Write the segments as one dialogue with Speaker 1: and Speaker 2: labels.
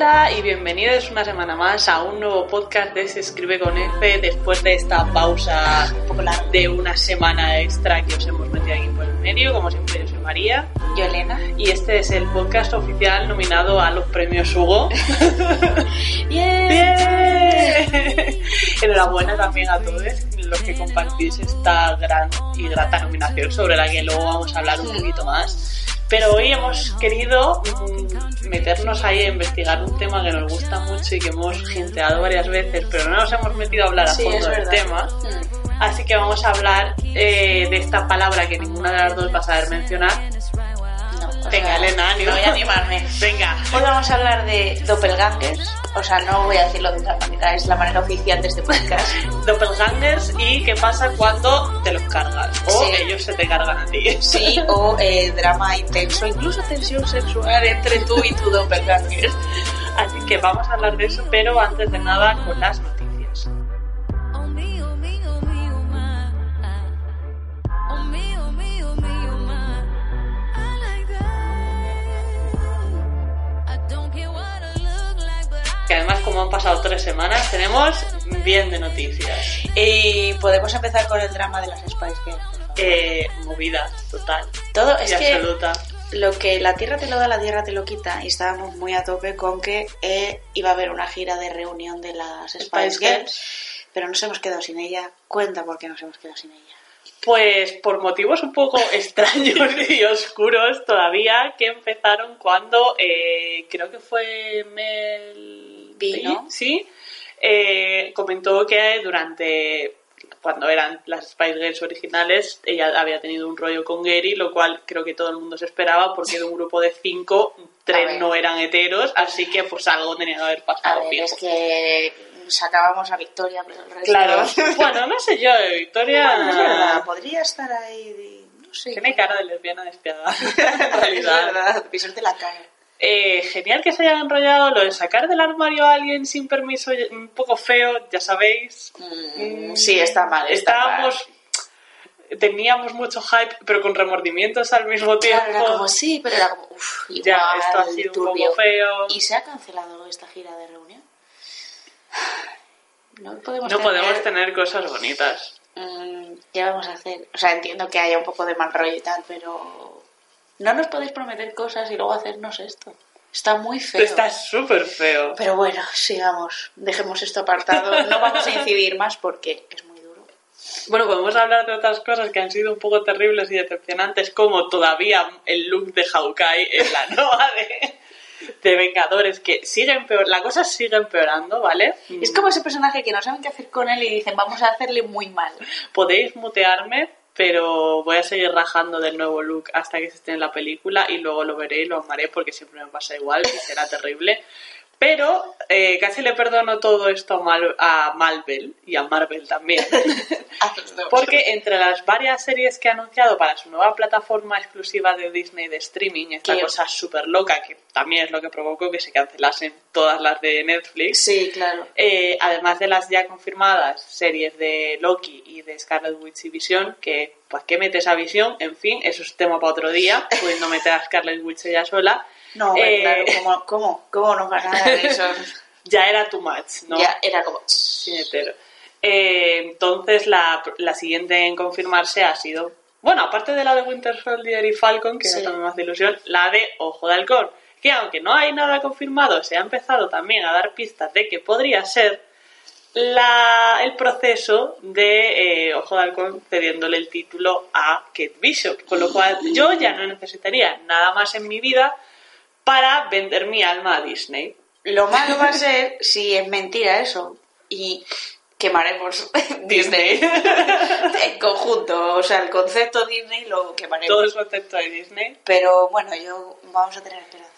Speaker 1: Hola y bienvenidos una semana más a un nuevo podcast de Se Escribe con F después de esta pausa de una semana extra que os hemos metido aquí por el medio. Como siempre, yo soy María.
Speaker 2: Yo, Elena.
Speaker 1: Y este es el podcast oficial nominado a los premios Hugo.
Speaker 2: ¡Bien!
Speaker 1: ¡Bien! Enhorabuena también a todos los que compartís esta gran y grata nominación sobre la que luego vamos a hablar un poquito más. Pero hoy hemos querido mm, meternos ahí a investigar un tema que nos gusta mucho y que hemos genteado varias veces, pero no nos hemos metido a hablar a
Speaker 2: Sí,
Speaker 1: fondo del tema.
Speaker 2: Mm.
Speaker 1: Así que vamos a hablar eh, de esta palabra que ninguna de las dos va a saber mencionar. Venga, Elena, ánimo.
Speaker 2: Voy a animarme.
Speaker 1: Venga.
Speaker 2: Hoy vamos a hablar de doppelgangers. O sea, no voy a decirlo de otra manera, es la manera oficial de este podcast.
Speaker 1: Doppelgangers y qué pasa cuando te los cargas o
Speaker 2: Sí.
Speaker 1: ellos se te cargan a ti.
Speaker 2: Sí, o eh, drama intenso, incluso tensión sexual entre tú y tu doppelganger.
Speaker 1: Así que vamos a hablar de eso, pero antes de nada con las noticias. Además como han pasado tres semanas tenemos bien de noticias.
Speaker 2: Y podemos empezar con el drama de las Spice Girls.
Speaker 1: Eh, movida total
Speaker 2: Todo
Speaker 1: y
Speaker 2: es que
Speaker 1: absoluta.
Speaker 2: lo que la tierra te lo da, la tierra te lo quita. Y estábamos muy a tope con que eh, iba a haber una gira de reunión de las Spice,
Speaker 1: Spice
Speaker 2: Girls,
Speaker 1: Girls.
Speaker 2: pero nos hemos quedado sin ella. Cuenta por qué nos hemos quedado sin ella.
Speaker 1: Pues por motivos un poco extraños y oscuros todavía, que empezaron cuando eh, creo que fue Mel Sí, eh, comentó que durante cuando eran las Spice Girls originales, ella había tenido un rollo con Gary, lo cual creo que todo el mundo se esperaba, porque de un grupo de cinco,
Speaker 2: A
Speaker 1: tres
Speaker 2: ver.
Speaker 1: no eran heteros, así que pues algo tenía que haber
Speaker 2: A
Speaker 1: pasado
Speaker 2: ver,
Speaker 1: fijo.
Speaker 2: es que sacábamos a Victoria, pero el resto...
Speaker 1: Claro, bueno, no sé yo, Victoria...
Speaker 2: Bueno, verdad, podría estar ahí, de- no sé.
Speaker 1: Tiene cara de lesbiana despiadada. en
Speaker 2: Es verdad, pisarte la cara.
Speaker 1: Eh, genial que se hayan enrollado lo de sacar del armario a alguien sin permiso, un poco feo, ya sabéis.
Speaker 2: Mm, sí, está mal, está
Speaker 1: Estábamos. Teníamos mucho hype, pero con remordimientos al mismo tiempo.
Speaker 2: Claro, era como sí, pero era como, uff,
Speaker 1: ya, esto ha sido un poco feo.
Speaker 2: ¿Y se ha cancelado esta gira de reunión? No podemos
Speaker 1: No
Speaker 2: tener-
Speaker 1: podemos tener cosas bonitas.
Speaker 2: Mm, ¿Qué vamos a hacer? O sea, entiendo que haya un poco de mal rollo y tal, pero no nos podéis prometer cosas y luego hacernos esto. Está muy feo.
Speaker 1: Está súper feo.
Speaker 2: Pero bueno, sigamos. Dejemos esto apartado. No vamos a incidir más porque es muy duro.
Speaker 1: Bueno, podemos hablar de otras cosas que han sido un poco terribles y decepcionantes, como todavía el look de Hawkeye en la nueva de, de Vengadores, que sigue empeor, la cosa sigue empeorando, ¿vale?
Speaker 2: Es como ese personaje que no saben qué hacer con él y dicen, vamos a hacerle muy mal.
Speaker 1: Podéis mutearme, pero voy a seguir rajando del nuevo look hasta que se esté en la película y luego lo veré y lo amaré porque siempre me pasa igual y será terrible. Pero eh, casi le perdono todo esto a, Mal- a Marvel y a Marvel también. Porque entre las varias series que ha anunciado para su nueva plataforma exclusiva de Disney de streaming, esta
Speaker 2: Que-
Speaker 1: cosa súper loca, que también es lo que provocó que se cancelasen todas las de Netflix,
Speaker 2: Sí, claro.
Speaker 1: eh, además de las ya confirmadas series de Loki y de Scarlet Witch y Vision, que pues que metes a Vision, en fin, eso es tema para otro día, pudiendo meter a Scarlet Witch ella sola,
Speaker 2: No,
Speaker 1: Eh,
Speaker 2: claro, ¿cómo, cómo, cómo nos van a dar eso?
Speaker 1: ya era too much, ¿no?
Speaker 2: Ya era como...
Speaker 1: Sin hetero. Eh, entonces la, la siguiente en confirmarse ha sido, bueno, aparte de la de Winter Soldier y Falcon, que
Speaker 2: Sí.
Speaker 1: también me hace ilusión, la de Ojo de Halcón, que aunque no hay nada confirmado, se ha empezado también a dar pistas de que podría ser la, el proceso de eh, Ojo de Halcón cediéndole el título a Kate Bishop, con lo cual yo ya no necesitaría nada más en mi vida para vender mi alma a Disney.
Speaker 2: Lo malo va a ser si es mentira eso y quemaremos Disney en conjunto. O sea, el concepto Disney lo quemaremos.
Speaker 1: Todo el concepto de Disney.
Speaker 2: Pero bueno, yo vamos a tener esperanza.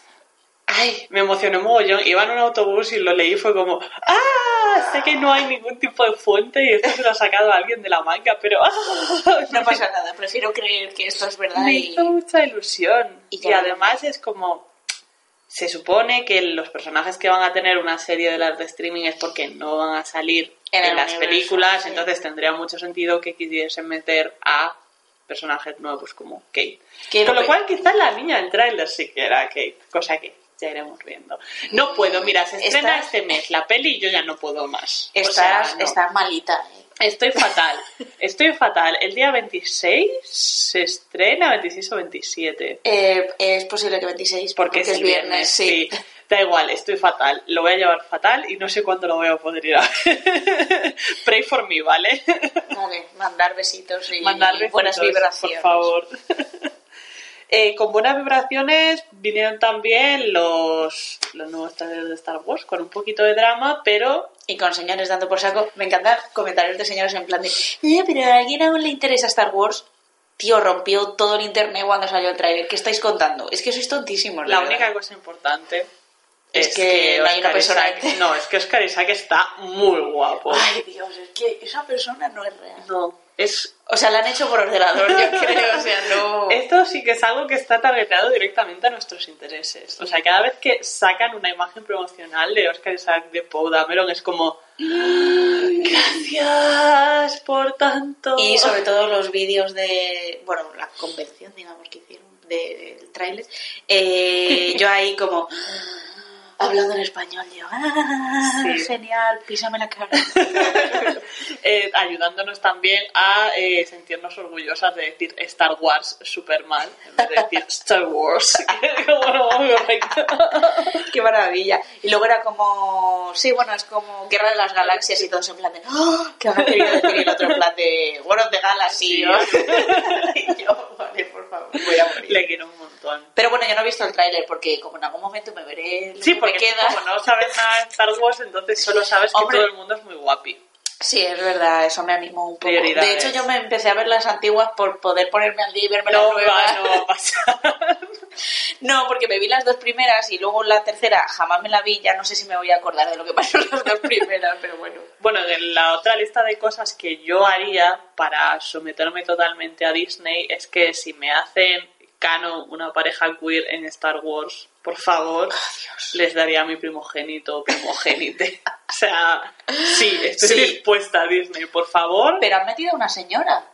Speaker 1: Ay, me emocioné mogollón. Iba en un autobús y lo leí y fue como, ¡ah! Sé que no hay ningún tipo de fuente y esto se lo ha sacado alguien de la manga, pero ¡ah!
Speaker 2: No pasa nada, prefiero creer que esto es verdad
Speaker 1: Me
Speaker 2: y...
Speaker 1: hizo mucha ilusión.
Speaker 2: Y
Speaker 1: Y, además es como, se supone que los personajes que van a tener una serie de las de streaming es porque no van a salir
Speaker 2: En
Speaker 1: las
Speaker 2: universo,
Speaker 1: películas,
Speaker 2: sí.
Speaker 1: entonces tendría mucho sentido que quisiesen meter a personajes nuevos como Kate. Con
Speaker 2: lo
Speaker 1: cual quizás la niña del tráiler sí que era Kate, cosa que ya iremos viendo. No puedo, mira, se estrena
Speaker 2: Estás-
Speaker 1: este mes la peli y yo ya no puedo más. O
Speaker 2: Estás,
Speaker 1: sea, no.
Speaker 2: estás malita. ¿eh?
Speaker 1: Estoy fatal, estoy fatal. El día 26 se estrena, 26 o 27.
Speaker 2: Eh, es posible que 26,
Speaker 1: Porque, es, el viernes, sí. Da igual, estoy fatal. Lo voy a llevar fatal y no sé cuándo lo voy a poder ir a ver. Pray for me, ¿vale?
Speaker 2: Vale, mandar besitos y
Speaker 1: Mandarle
Speaker 2: buenas vibraciones.
Speaker 1: Por favor. Eh, con buenas vibraciones vinieron también los, los nuevos trailers de Star Wars con un poquito de drama, pero
Speaker 2: Y con señores dando por saco. Me encantan comentarios de señores en plan de, eh, pero a alguien aún le interesa Star Wars. Tío, rompió todo el internet cuando salió el trailer. ¿Qué estáis contando? Es que sois tontísimos.
Speaker 1: la
Speaker 2: verdad.
Speaker 1: única cosa importante
Speaker 2: Es que no hay una
Speaker 1: Oscar
Speaker 2: persona
Speaker 1: Isaac-
Speaker 2: que-
Speaker 1: No, es que Oscar Isaac está muy guapo.
Speaker 2: Ay, Dios, es que esa persona no es real.
Speaker 1: No, es
Speaker 2: O sea, la han hecho por ordenador, yo creo. O sea, no.
Speaker 1: Esto sí que es algo que está targetado directamente a nuestros intereses. O sea, cada vez que sacan una imagen promocional de Oscar Isaac de Poe Dameron es como gracias por tanto.
Speaker 2: Y sobre todo los vídeos de, bueno, la convención, digamos, que hicieron de- del tráiler, eh, yo ahí como hablando en español, yo, ah,
Speaker 1: Sí.
Speaker 2: genial, písame la cara.
Speaker 1: Eh, ayudándonos también a eh, sentirnos orgullosas de decir Star Wars Superman en vez de decir Star Wars.
Speaker 2: Qué maravilla. Y luego era como, sí, bueno, es como Guerra de las Galaxias y todos en plan de, ¡oh! ¿Qué habrá querido decir? Y el otro en plan de, War of the Galaxy.
Speaker 1: Sí.
Speaker 2: ¿no? y yo, vale, por favor, voy a morir.
Speaker 1: Le quiero un montón.
Speaker 2: Pero bueno, yo no he visto el tráiler porque como en algún momento me veré
Speaker 1: Sí,
Speaker 2: que
Speaker 1: porque
Speaker 2: me queda.
Speaker 1: como no sabes nada de Star Wars, entonces solo sabes que todo el mundo es muy guapi.
Speaker 2: Sí, es verdad, eso me animó un poco.
Speaker 1: Prioridades.
Speaker 2: De hecho, yo me empecé a ver las antiguas por poder ponerme al día y verme
Speaker 1: No
Speaker 2: las
Speaker 1: va,
Speaker 2: nuevas.
Speaker 1: no va a pasar.
Speaker 2: No, porque me vi las dos primeras y luego la tercera jamás me la vi, ya no sé si me voy a acordar de lo que pasó en las dos primeras, pero bueno.
Speaker 1: Bueno, de la otra lista de cosas que yo haría para someterme totalmente a Disney es que si me hacen canon una pareja queer en Star Wars, por favor, les daría a mi primogénito o primogénite. o sea, sí, estoy
Speaker 2: Sí.
Speaker 1: dispuesta a Disney, por favor.
Speaker 2: Pero han metido a una señora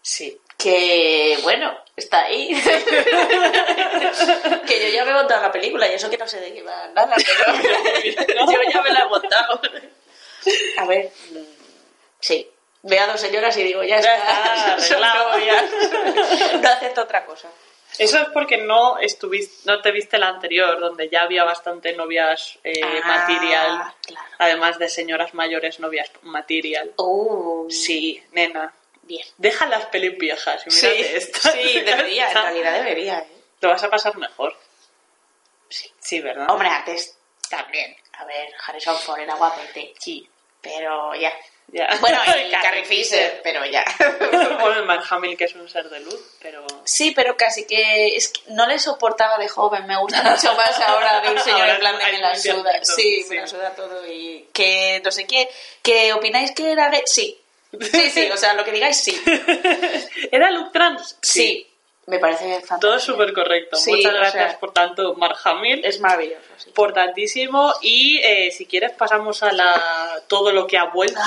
Speaker 1: Sí.
Speaker 2: que, bueno, está ahí. que yo ya me he montado la película y eso que no sé de qué va nada, pero yo ya me la he montado. A ver, sí. Veo a dos señoras y digo, ya
Speaker 1: Ya
Speaker 2: está,
Speaker 1: arreglado.
Speaker 2: no acepto otra cosa.
Speaker 1: Eso es porque no estuviste, no te viste la anterior, donde ya había bastante novias eh,
Speaker 2: Ah,
Speaker 1: material,
Speaker 2: claro.
Speaker 1: además de señoras mayores novias material.
Speaker 2: Oh,
Speaker 1: Sí, nena,
Speaker 2: bien.
Speaker 1: deja las pelis viejas y
Speaker 2: Sí,
Speaker 1: esta.
Speaker 2: sí, debería, en realidad debería. ¿eh?
Speaker 1: Te vas a pasar mejor.
Speaker 2: Sí.
Speaker 1: Sí, ¿verdad?
Speaker 2: Hombre, antes también. A ver, Harrison Ford era guapete.
Speaker 1: Sí.
Speaker 2: Pero ya.
Speaker 1: Ya.
Speaker 2: Bueno, y Carrie Fisher, pero ya.
Speaker 1: bueno, el que es un ser de luz, pero...
Speaker 2: Sí, pero casi que, es que no le soportaba de joven. Me gusta mucho más ahora de un señor
Speaker 1: Ahora
Speaker 2: en plan de me la suda.
Speaker 1: vientito,
Speaker 2: Sí,
Speaker 1: sí.
Speaker 2: me la suda todo y que no sé qué. ¿Que opináis que era gay? Sí. Sí, sí, o sea, lo que digáis, sí.
Speaker 1: ¿Era Luke Trans?
Speaker 2: Sí. Me parece fantástico.
Speaker 1: Todo súper correcto.
Speaker 2: Sí,
Speaker 1: Muchas
Speaker 2: o
Speaker 1: gracias
Speaker 2: sea,
Speaker 1: por tanto, Mark Hamill.
Speaker 2: Es maravilloso, sí.
Speaker 1: importantísimo y eh, si quieres pasamos a la todo lo que ha vuelto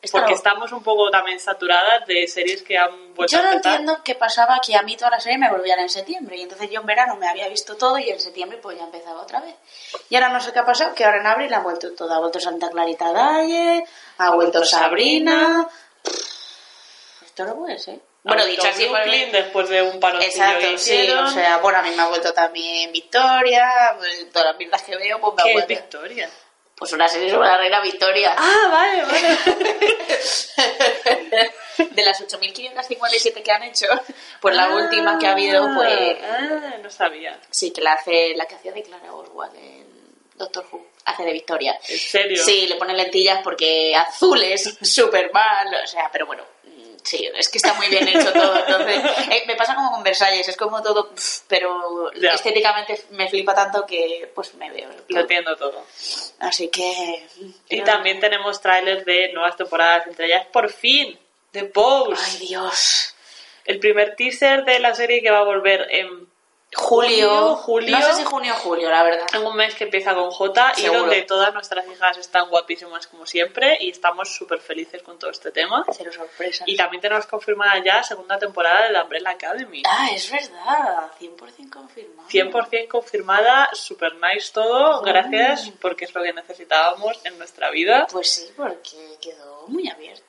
Speaker 2: Ah,
Speaker 1: porque
Speaker 2: no.
Speaker 1: estamos un poco también saturadas de series que han vuelto
Speaker 2: Yo no entiendo qué pasaba que a mí todas las series me volvían en septiembre y entonces yo en verano me había visto todo y en septiembre pues ya empezaba otra vez. Y ahora no sé qué ha pasado, que ahora en abril ha vuelto todo. Ha vuelto Santa Clarita Dalle, ha vuelto Sabrina... Esto no puede ser. Bueno, dicho así...
Speaker 1: Brooklyn después de un paro
Speaker 2: Exacto, sí, o sea, bueno, a mí me ha vuelto también Victoria, pues, todas las mierdas que veo, pues me ha
Speaker 1: ¿Qué es
Speaker 2: vuelto.
Speaker 1: Victoria?
Speaker 2: Pues una serie sobre la reina Victoria.
Speaker 1: ah vale vale
Speaker 2: De las 8.557 que han hecho, pues la última que ha habido, pues...
Speaker 1: ah, no sabía
Speaker 2: Sí, que la hace la que hacía de Clara Oswald en Doctor Who. Hace de Victoria.
Speaker 1: en serio
Speaker 2: Sí, le ponen lentillas porque azul es súper mal. O sea, pero bueno, sí, es que está muy bien hecho todo. Entonces, eh, me pasa como con Versalles, es como todo, pero
Speaker 1: Ya.
Speaker 2: estéticamente me flipa tanto que pues me veo.
Speaker 1: lo entiendo todo
Speaker 2: Así que.
Speaker 1: y también tenemos trailers de nuevas temporadas entre ellas por fin de Pose
Speaker 2: Ay, Dios.
Speaker 1: el primer teaser de la serie que va a volver en
Speaker 2: Julio,
Speaker 1: julio.
Speaker 2: No sé si junio o julio, la verdad.
Speaker 1: En un mes que empieza con J y
Speaker 2: Seguro.
Speaker 1: donde todas nuestras hijas están guapísimas como siempre y estamos súper felices con todo este tema.
Speaker 2: Cero sorpresas.
Speaker 1: Y también tenemos confirmada ya segunda temporada de la Umbrella Academy.
Speaker 2: Ah, es verdad. 100% confirmado.
Speaker 1: 100% confirmada, super nice todo, gracias porque es lo que necesitábamos en nuestra vida.
Speaker 2: Pues sí, porque quedó muy abierto.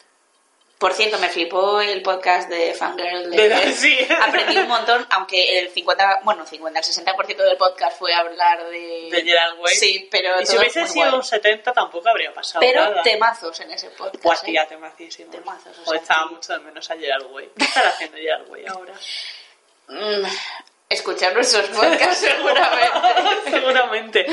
Speaker 2: Por cierto, me flipó el podcast de Fangirl.
Speaker 1: De sí.
Speaker 2: Aprendí un montón, aunque el 50, bueno, 50, el 60% del podcast fue hablar de...
Speaker 1: De Gerard Way.
Speaker 2: Sí, pero
Speaker 1: Y si hubiese sido un 70 tampoco habría pasado
Speaker 2: Pero
Speaker 1: nada.
Speaker 2: temazos en ese podcast.
Speaker 1: Pues
Speaker 2: ¿eh?
Speaker 1: tía.
Speaker 2: Temazos, o sea,
Speaker 1: echaba
Speaker 2: sí.
Speaker 1: mucho de menos a Gerard Way. ¿Qué estará haciendo Gerard Way ahora?
Speaker 2: Escuchar nuestros podcasts seguramente.
Speaker 1: Seguramente.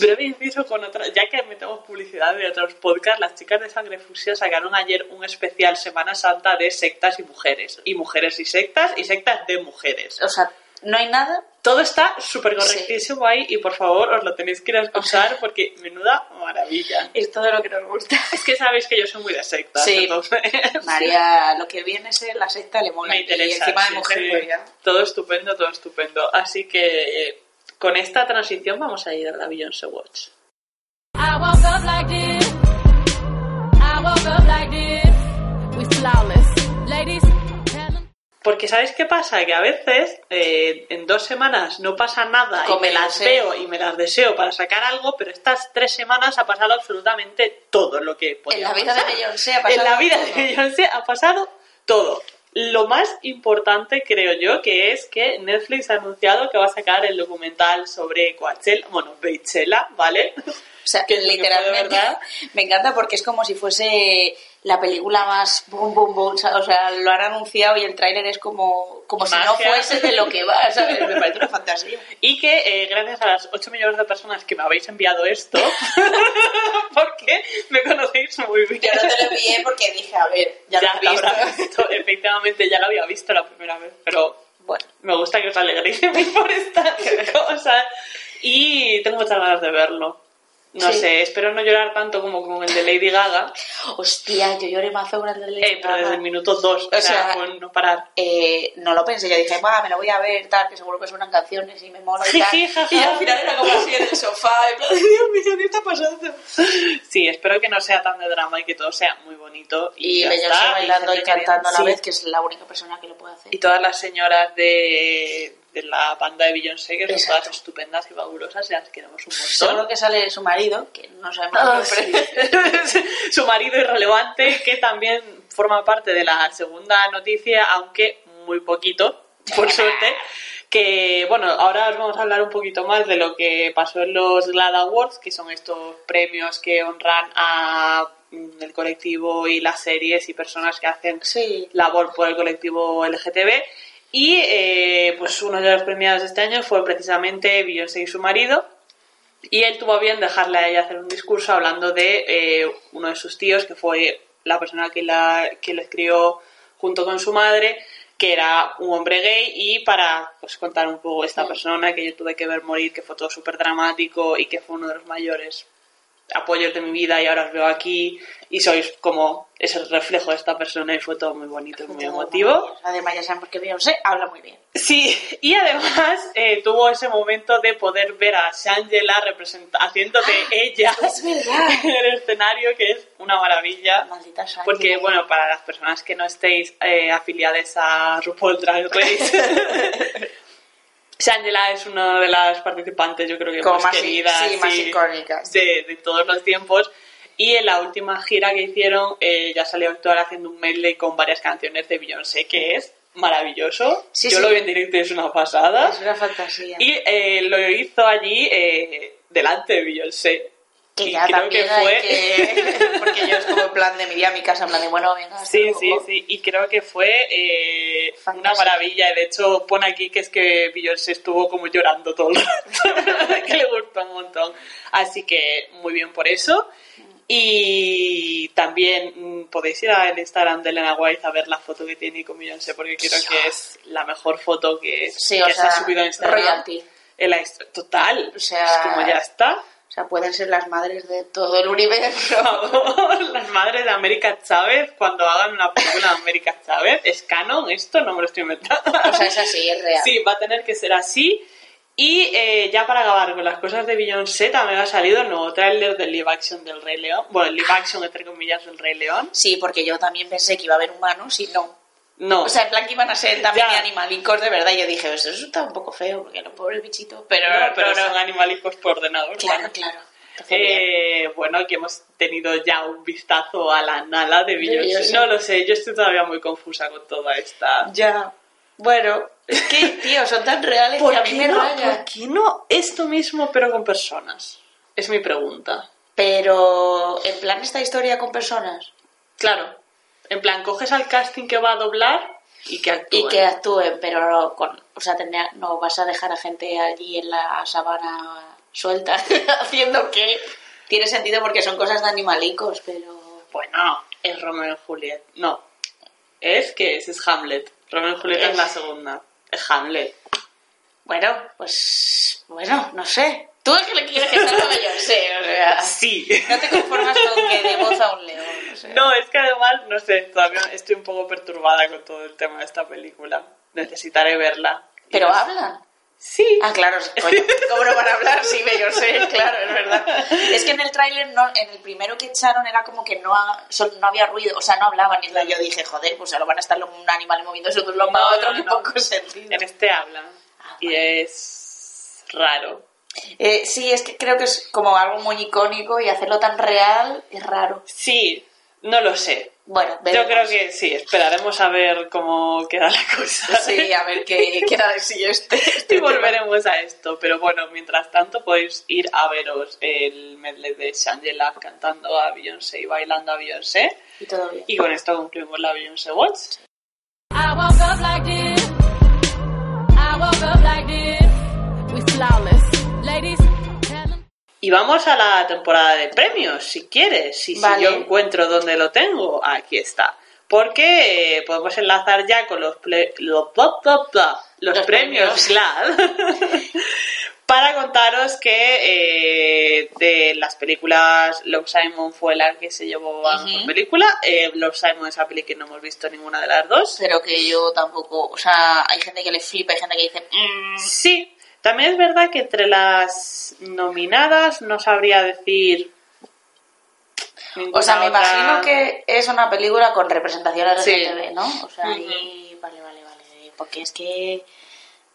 Speaker 1: Breve inciso con otra, ya que metemos publicidad de otros podcasts, las chicas de Sangre Fusia sacaron ayer un especial Semana Santa de sectas y mujeres. Y mujeres y sectas y sectas de mujeres.
Speaker 2: O sea, no hay nada.
Speaker 1: Todo está súper correctísimo ahí y por favor os lo tenéis que ir a escuchar porque menuda maravilla.
Speaker 2: Es todo lo que nos gusta.
Speaker 1: Es que sabéis que yo soy muy de sectas,
Speaker 2: Sí.
Speaker 1: entonces...
Speaker 2: María, lo que viene es la secta le mola.
Speaker 1: Me interesa.
Speaker 2: Y encima de
Speaker 1: sí,
Speaker 2: mujer,
Speaker 1: sí.
Speaker 2: pues ya.
Speaker 1: Todo estupendo, todo estupendo. Así que eh, con esta transición vamos a ir a la Beyoncé Watch.
Speaker 3: I woke up like this. I
Speaker 1: Porque ¿sabéis qué pasa? Que a veces eh, en dos semanas no pasa nada y me las veo y me las deseo para sacar algo, pero estas tres semanas ha pasado absolutamente todo lo que podía
Speaker 2: En la vida de
Speaker 1: pasar.
Speaker 2: Beyoncé ha pasado
Speaker 1: En la vida de
Speaker 2: todo.
Speaker 1: Beyoncé ha pasado todo. Lo más importante, creo yo, que es que Netflix ha anunciado que va a sacar el documental sobre Coachella, bueno, Beychella, ¿vale?
Speaker 2: O sea,
Speaker 1: Que
Speaker 2: literalmente me encanta porque es como si fuese la película más boom, boom, boom. O sea, lo han anunciado y el tráiler es como, como si no fuese de lo que va. ¿sabes? Me parece una fantasía.
Speaker 1: Y que eh, gracias a las 8 millones de personas que me habéis enviado esto, porque me conocéis muy bien.
Speaker 2: Yo no te lo envié porque dije, a ver, ya, lo
Speaker 1: lo
Speaker 2: has visto.
Speaker 1: Efectivamente, ya lo había visto la primera vez, pero
Speaker 2: Bueno,
Speaker 1: me gusta que os alegréis por estas cosas. Y tengo muchas ganas de verlo. No
Speaker 2: Sí.
Speaker 1: sé, espero no llorar tanto como con el de Lady Gaga,
Speaker 2: hostia, yo lloré mazo con el de Lady
Speaker 1: eh, pero
Speaker 2: Gaga.
Speaker 1: desde el minuto 2, o,
Speaker 2: O
Speaker 1: sea,
Speaker 2: sea,
Speaker 1: con no parar.
Speaker 2: Eh, no lo pensé, yo dije, va, me lo voy a ver, tal, que seguro que suenan canciones y me mola y tal. Y al final era como así en el sofá, en plan, "Ay, Dios mío, ¿qué está pasando?
Speaker 1: Sí, espero que no sea tan de drama y que todo sea muy bonito. Y,
Speaker 2: Y Beyoncé bailando y
Speaker 1: que-
Speaker 2: cantando a la
Speaker 1: sí.
Speaker 2: vez, que es la única persona que lo puede hacer.
Speaker 1: Y todas las señoras de, de la banda de Beyoncé, que son
Speaker 2: Exacto.
Speaker 1: todas estupendas y fabulosas, y las queremos un montón.
Speaker 2: Seguro que sale su marido, que no sabemos
Speaker 1: Ah, sí. Su marido irrelevante, que también forma parte de la segunda noticia, aunque muy poquito, por suerte. Que bueno, ahora os vamos a hablar un poquito más de lo que pasó en los GLAD Awards, que son estos premios que honran a mm, el colectivo y las series y personas que hacen
Speaker 2: Sí.
Speaker 1: labor por el colectivo LGTB. Y eh, pues uno de los premiados de este año fue precisamente Beyoncé y su marido. Y él tuvo bien dejarle a ella hacer un discurso hablando de eh, uno de sus tíos, que fue la persona que, la, que les crió junto con su madre, que era un hombre gay, y para pues, contar un poco esta persona que yo tuve que ver morir, que fue todo súper dramático y que fue uno de los mayores apoyos de mi vida y ahora os veo aquí y sois como ese reflejo de esta persona y fue todo muy bonito y muy emotivo.
Speaker 2: Además, ya sabemos que Beyoncé habla muy bien.
Speaker 1: Sí, y además eh, tuvo ese momento de poder ver a Shangela haciendo de ella
Speaker 2: Es
Speaker 1: en el escenario, que es una maravilla.
Speaker 2: Maldita Shangela.
Speaker 1: Porque, bueno, para las personas que no estéis eh, afiliadas a RuPaul Drag Race, Shangela es una de las participantes, yo creo que
Speaker 2: Como
Speaker 1: más,
Speaker 2: más
Speaker 1: queridas
Speaker 2: sí, más icónicas.
Speaker 1: De, de todos los tiempos. Y en la última gira que hicieron, eh, ya salió a actuar haciendo un medley con varias canciones de Beyoncé, que es maravilloso.
Speaker 2: Sí,
Speaker 1: yo
Speaker 2: sí.
Speaker 1: lo vi en directo y es una pasada.
Speaker 2: Es una fantasía.
Speaker 1: Y eh, lo hizo allí eh, delante de Beyoncé.
Speaker 2: Que ya
Speaker 1: creo
Speaker 2: también
Speaker 1: que fue...
Speaker 2: que... Porque yo es como en plan de me iría a mi casa, en plan de, bueno, venga. hasta
Speaker 1: Sí,
Speaker 2: luego.
Speaker 1: sí, sí, y creo que fue eh, una maravilla. De hecho, pone aquí que es que Beyoncé estuvo como llorando todo el rato, que le gustó un montón. Así que muy bien por eso. Y también mm, podéis ir al Instagram de Elena White a ver la foto que tiene con Beyoncé, porque creo que es la mejor foto que,
Speaker 2: Sí,
Speaker 1: que
Speaker 2: o
Speaker 1: se
Speaker 2: sea,
Speaker 1: ha subido a Instagram.
Speaker 2: royalty.
Speaker 1: En la Total,
Speaker 2: O sea,
Speaker 1: es como ya está.
Speaker 2: O sea, pueden ser las madres de todo el universo.
Speaker 1: Las madres de América Chávez, cuando hagan una película de América Chávez, ¿es canon esto? No me lo estoy inventando.
Speaker 2: O sea, es así, es real.
Speaker 1: Sí, va a tener que ser así. Y eh, ya para acabar con las cosas de Beyoncé, también ha salido el nuevo tráiler del live action del Rey León. Bueno, el live action, entre comillas, del Rey León.
Speaker 2: Sí, porque yo también pensé que iba a haber humanos y no.
Speaker 1: No,
Speaker 2: O sea, en plan que iban a ser también
Speaker 1: Ya.
Speaker 2: animalicos de verdad. Y yo dije, eso está un poco feo, porque no, pobre bichito. Pero,
Speaker 1: no, pero
Speaker 2: no,
Speaker 1: son animalicos por ordenador.
Speaker 2: Claro,
Speaker 1: claro. Eh, bueno, aquí hemos tenido ya un vistazo a la Nala de Beyoncé. No lo sé, yo estoy todavía muy confusa con toda esta...
Speaker 2: Ya. Bueno, es que, tío, son tan reales que a mí me
Speaker 1: no,
Speaker 2: raya.
Speaker 1: ¿Por qué no esto mismo pero con personas? Es mi pregunta.
Speaker 2: Pero, en plan, esta historia con personas.
Speaker 1: Claro, en plan, coges al casting que va a doblar y que actúe.
Speaker 2: Y que actúen, pero no con, o sea, tendría- no vas a dejar a gente allí en la sabana suelta haciendo que tiene sentido porque son cosas de animalicos, pero
Speaker 1: Bueno, es Romeo y Juliet. No, es que es, es Hamlet. Romeo y Juliet es,
Speaker 2: Es-
Speaker 1: la segunda. Es Hamlet.
Speaker 2: bueno, pues bueno, no sé. Tú es que le quieres que salga Beyoncé, o sea,
Speaker 1: Sí.
Speaker 2: no te conformas con que de voz a un león,
Speaker 1: No, es que además, no sé, todavía estoy un poco perturbada con todo el tema de esta película. Necesitaré verla.
Speaker 2: Pero hablan.
Speaker 1: Sí.
Speaker 2: Ah, claro, coño, ¿cómo no van a hablar? Sí, Beyoncé, claro, es verdad. Es que en el tráiler, no, en el primero que echaron era como que no, ha- no había ruido, o sea, no hablaban. Y yo dije, joder, pues ahora van a estar un animal moviéndose de un lado
Speaker 1: No,
Speaker 2: otro, que
Speaker 1: no.
Speaker 2: poco sentido.
Speaker 1: En este hablan.
Speaker 2: Ah,
Speaker 1: y
Speaker 2: vale.
Speaker 1: es raro.
Speaker 2: Eh, sí, es que creo que es como algo muy icónico y hacerlo tan real es raro.
Speaker 1: Sí, no lo sé.
Speaker 2: Bueno,
Speaker 1: Yo
Speaker 2: veremos.
Speaker 1: creo que sí, esperaremos a ver cómo queda la cosa.
Speaker 2: Sí, a ver qué queda de sí este. este
Speaker 1: Y
Speaker 2: tema.
Speaker 1: volveremos a esto, pero bueno, mientras tanto podéis ir a veros el medley de Shangela cantando a Beyoncé y bailando a Beyoncé.
Speaker 2: Y todo bien.
Speaker 1: Y con esto concluimos la Beyoncé Watch.
Speaker 3: I woke up like this. I woke up like this. We flawless. Ladies.
Speaker 1: Y vamos a la temporada de premios, si quieres. Y si
Speaker 2: Vale.
Speaker 1: yo encuentro dónde lo tengo, aquí está. Porque eh, podemos enlazar ya con los, ple- lo- bla, bla, bla, los,
Speaker 2: Los
Speaker 1: premios
Speaker 2: premios.
Speaker 1: GLAD para contaros que eh, de las películas Love Simon fue la que se llevó a mejor
Speaker 2: Ujú.
Speaker 1: película. Eh, Love Simon es una peli que no hemos visto ninguna de las dos.
Speaker 2: Pero que yo tampoco, o sea, hay gente que le flipa, hay gente que dice, "Mm".
Speaker 1: Sí, también es verdad que entre las nominadas no sabría decir.
Speaker 2: o sea, me
Speaker 1: otra.
Speaker 2: imagino que es una película con representación
Speaker 1: Sí.
Speaker 2: LGTB, ¿no? O sea, y vale, vale, vale, porque es que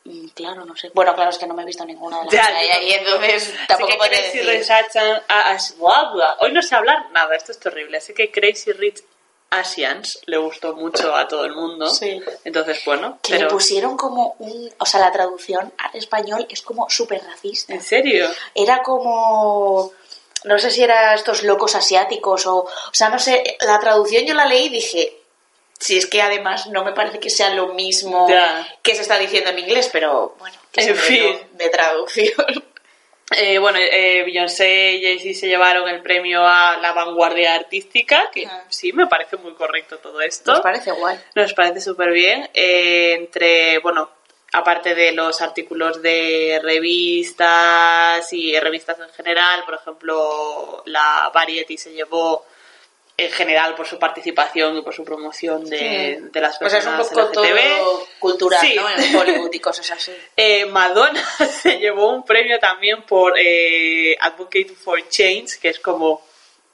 Speaker 2: mm, claro, no sé. Bueno, claro, es que no me he visto ninguna de las
Speaker 1: Ya,
Speaker 2: que hay ahí, entonces tampoco podría
Speaker 1: Crazy
Speaker 2: decir.
Speaker 1: Rich Asians- a- as- bla, bla. Hoy no sé hablar nada, esto es terrible. Así que Crazy Rich Asians le gustó mucho a todo el mundo.
Speaker 2: Sí.
Speaker 1: Entonces, bueno,
Speaker 2: Que
Speaker 1: pero...
Speaker 2: le pusieron como un... O sea, la traducción al español es como súper racista.
Speaker 1: ¿En serio?
Speaker 2: Era como... No sé si era estos locos asiáticos o... O sea, no sé, la traducción yo la leí y dije... Si es que además no me parece que sea lo mismo
Speaker 1: Ya.
Speaker 2: que se está diciendo en inglés, pero bueno, que
Speaker 1: En fin.
Speaker 2: de traducción.
Speaker 1: Eh, bueno, eh, Beyoncé y Jay-Z se llevaron el premio a la vanguardia artística, que
Speaker 2: Ah.
Speaker 1: sí, me parece muy correcto todo esto.
Speaker 2: Nos parece guay.
Speaker 1: Nos parece súper bien. Eh, entre, bueno, aparte de los artículos de revistas y revistas en general, por ejemplo, la Variety se llevó en general por su participación y por su promoción de, de las
Speaker 2: Pues es un
Speaker 1: personas
Speaker 2: poco todo cultural,
Speaker 1: Sí.
Speaker 2: ¿no? En Hollywood y cosas así.
Speaker 1: Eh, Madonna se llevó un premio también por eh, Advocate for Change, que es como,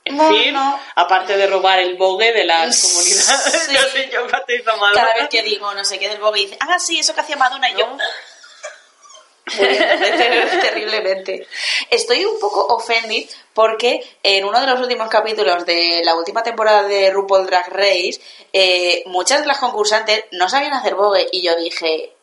Speaker 1: en
Speaker 2: No,
Speaker 1: fin,
Speaker 2: no.
Speaker 1: aparte de robar el bogue de las
Speaker 2: Sí.
Speaker 1: comunidades. No sé yo Madonna.
Speaker 2: Cada vez que digo no sé qué del Vogue dice, ah, sí, eso que hacía Madonna y yo... Terriblemente. Estoy un poco offended porque en uno de los últimos capítulos de la última temporada de RuPaul Drag Race, eh, muchas de las concursantes no sabían hacer Vogue y yo dije,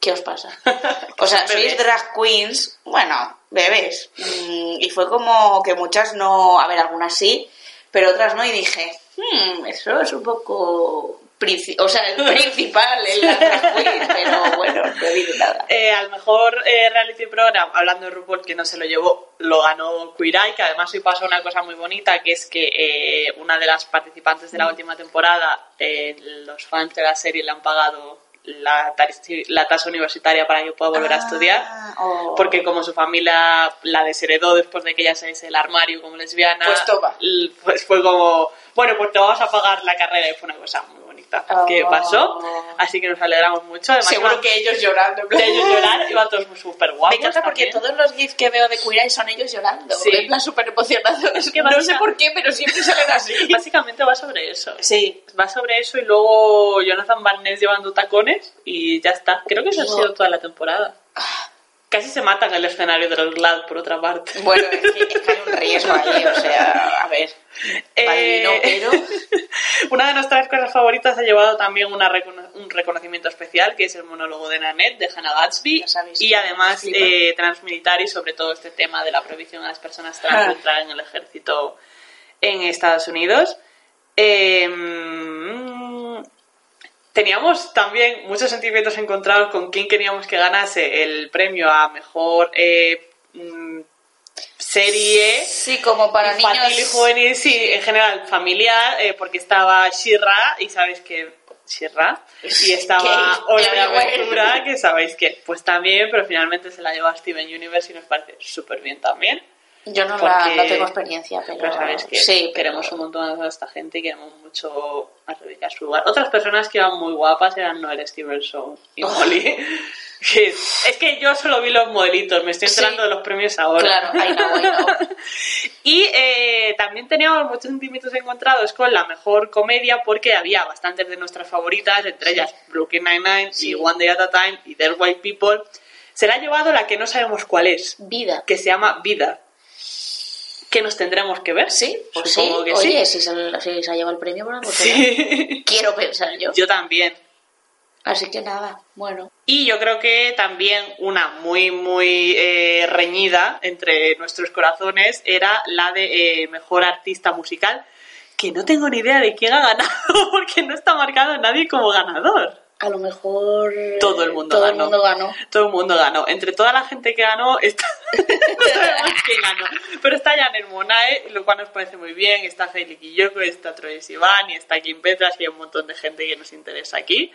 Speaker 2: ¿qué os pasa? O sea, sois drag queens, bueno, bebés. Mm, Y fue como que muchas no, a ver, algunas sí, pero otras no, y dije, hmm, eso es un poco. Princi- O sea, el principal en la queen, pero bueno, no digo nada.
Speaker 1: Eh, al mejor eh, reality program, hablando de RuPaul, que no se lo llevó, lo ganó Queer Eye, que además hoy pasó una cosa muy bonita, que es que eh, una de las participantes de la última temporada, eh, los fans de la serie le han pagado la, la tasa universitaria para que pueda volver a estudiar.
Speaker 2: Ah, oh.
Speaker 1: Porque como su familia la desheredó después de que ella se hizo el armario como lesbiana,
Speaker 2: Pues toma.
Speaker 1: pues fue como, bueno, pues te vamos a pagar la carrera y fue una cosa muy bonita que
Speaker 2: Oh.
Speaker 1: pasó. Así que nos alegramos mucho. Además,
Speaker 2: Seguro
Speaker 1: iban-
Speaker 2: que ellos llorando.
Speaker 1: ellos llorar iban todos súper guapos.
Speaker 2: Me encanta porque
Speaker 1: también.
Speaker 2: todos los GIFs que veo de Queer Eye son ellos llorando.
Speaker 1: Sí.
Speaker 2: En plan súper emocionados.
Speaker 1: Es que
Speaker 2: no sé por qué, pero siempre salen así.
Speaker 1: Básicamente va sobre eso.
Speaker 2: Sí.
Speaker 1: Va sobre eso y luego Jonathan Van Ness llevando tacones y ya está. Creo que eso ha sido toda la temporada. Casi se matan en el escenario de los Glad, por otra parte.
Speaker 2: Bueno, es que, es que hay un riesgo ahí, o sea, a ver. Vale, no,
Speaker 1: Eh,
Speaker 2: pero...
Speaker 1: Una de nuestras cosas favoritas ha llevado también una recono- un reconocimiento especial, que es el monólogo de Nanette, de Hannah Gatsby,
Speaker 2: Ya sabéis
Speaker 1: y además eh, transmilitar y sobre todo este tema de la prohibición a las personas trans
Speaker 2: Ah.
Speaker 1: de entrar en el ejército en Estados Unidos. Eh, teníamos también muchos sentimientos encontrados con quién queríamos que ganase el premio a mejor eh, mm, serie.
Speaker 2: Sí, como para
Speaker 1: infantil
Speaker 2: niños...
Speaker 1: y juvenil, sí, en general familiar, eh, porque estaba Shira y sabéis que Shira y estaba Hora de
Speaker 2: que-
Speaker 1: Aventura, que sabéis que pues también, pero finalmente se la llevó a Steven Universe y nos parece súper bien también.
Speaker 2: Yo no, la, no tengo experiencia, pero...
Speaker 1: Pero sabéis que
Speaker 2: sí,
Speaker 1: queremos
Speaker 2: pero-
Speaker 1: un montón a esta gente y queremos mucho a Rebecca Sugar. Otras personas que eran muy guapas eran Noel Stevenson y. Molly. Es que yo solo vi los modelitos, me estoy
Speaker 2: Sí.
Speaker 1: enterando de los premios ahora.
Speaker 2: Claro, I know, I know.
Speaker 1: Y eh, también teníamos muchos sentimientos encontrados con la mejor comedia porque había bastantes de nuestras favoritas, entre ellas Brooklyn Nine-Nine
Speaker 2: Sí.
Speaker 1: y One Day at a Time y There's White People. Se la ha llevado la que no sabemos cuál es,
Speaker 2: Vida.
Speaker 1: que se llama Vida. Que nos tendremos que ver.
Speaker 2: Sí, pues sí.
Speaker 1: que
Speaker 2: Oye,
Speaker 1: sí.
Speaker 2: si se, si se ha llevado el premio por algo será.
Speaker 1: Sí.
Speaker 2: Quiero pensar yo.
Speaker 1: Yo también.
Speaker 2: Así que nada, bueno.
Speaker 1: Y yo creo que también una muy, muy eh, reñida entre nuestros corazones era la de eh, mejor artista musical, que no tengo ni idea de quién ha ganado, porque no está marcado nadie como ganador.
Speaker 2: A lo mejor...
Speaker 1: Todo el mundo
Speaker 2: todo
Speaker 1: ganó.
Speaker 2: el mundo ganó.
Speaker 1: Todo el mundo ganó. Entre toda la gente que ganó, está... no sabemos quién ganó. Pero está Janel Monae, lo cual nos parece muy bien. Está Félix Quilloko, está Troy Sivan y está Kim Petras y hay un montón de gente que nos interesa aquí.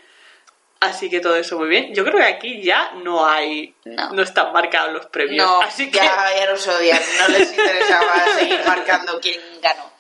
Speaker 1: Así que todo eso muy bien. Yo creo que aquí ya no hay...
Speaker 2: No.
Speaker 1: están marcados los premios.
Speaker 2: No,
Speaker 1: Así que...
Speaker 2: ya, ya los odian. No les interesaba seguir marcando quién ganó.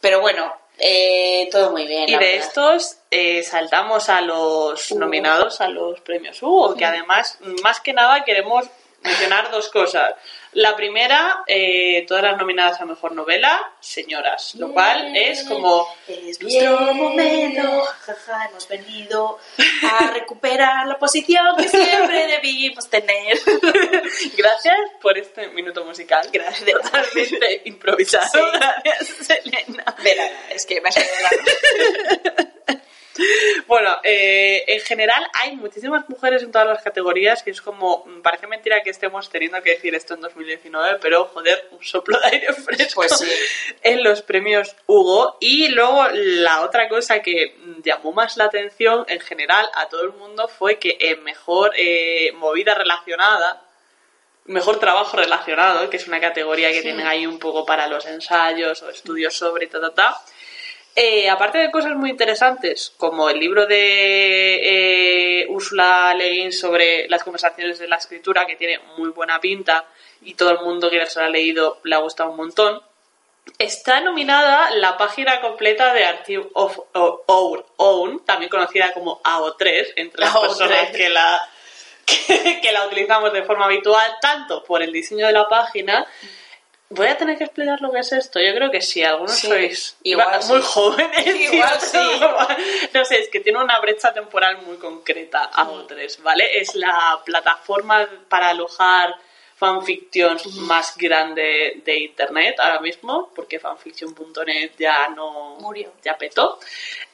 Speaker 2: Pero bueno, eh, todo muy bien.
Speaker 1: Y de
Speaker 2: verdad.
Speaker 1: estos eh, saltamos a los nominados a los premios Hugo, que además, más que nada, queremos mencionar dos cosas. La primera, eh, todas las nominadas a Mejor Novela, señoras, lo cual es como...
Speaker 2: Es nuestro momento, jajaja, hemos venido a recuperar la posición que siempre debimos tener.
Speaker 1: Gracias por este minuto musical.
Speaker 2: Gracias.
Speaker 1: Totalmente improvisado.
Speaker 2: Sí.
Speaker 1: Gracias, Elena.
Speaker 2: De nada, es que me ha salido la...
Speaker 1: Bueno, eh, en general hay muchísimas mujeres en todas las categorías que es como, mm, parece mentira que estemos teniendo que decir esto en 2019, pero joder, un soplo de aire fresco
Speaker 2: Pues sí.
Speaker 1: en los premios Hugo. Y luego la otra cosa que mm, llamó más la atención en general a todo el mundo fue que en mejor eh, movida relacionada, mejor trabajo relacionado, que es una categoría que tienen ahí un poco para los ensayos o estudios sobre ta ta ta. Eh, aparte de cosas muy interesantes, como el libro de eh, Ursula Le Guin sobre las conversaciones de la escritura, que tiene muy buena pinta y todo el mundo que se lo ha leído le ha gustado un montón, está nominada la página completa de Archive of Our Own, también conocida como AO3, entre las
Speaker 2: AO3.
Speaker 1: personas que la, que, que la utilizamos de forma habitual, tanto por el diseño de la página. Voy a tener que explicar lo que es esto. Yo creo que sí, algunos
Speaker 2: Sí,
Speaker 1: sois
Speaker 2: igual
Speaker 1: muy
Speaker 2: sí.
Speaker 1: jóvenes.
Speaker 2: Igual sí.
Speaker 1: No sé, es que tiene una brecha temporal muy concreta AO3, ¿vale? Es la plataforma para alojar fanfictions más grande de internet ahora mismo, porque fanfiction.net ya no
Speaker 2: Murió.
Speaker 1: ya petó.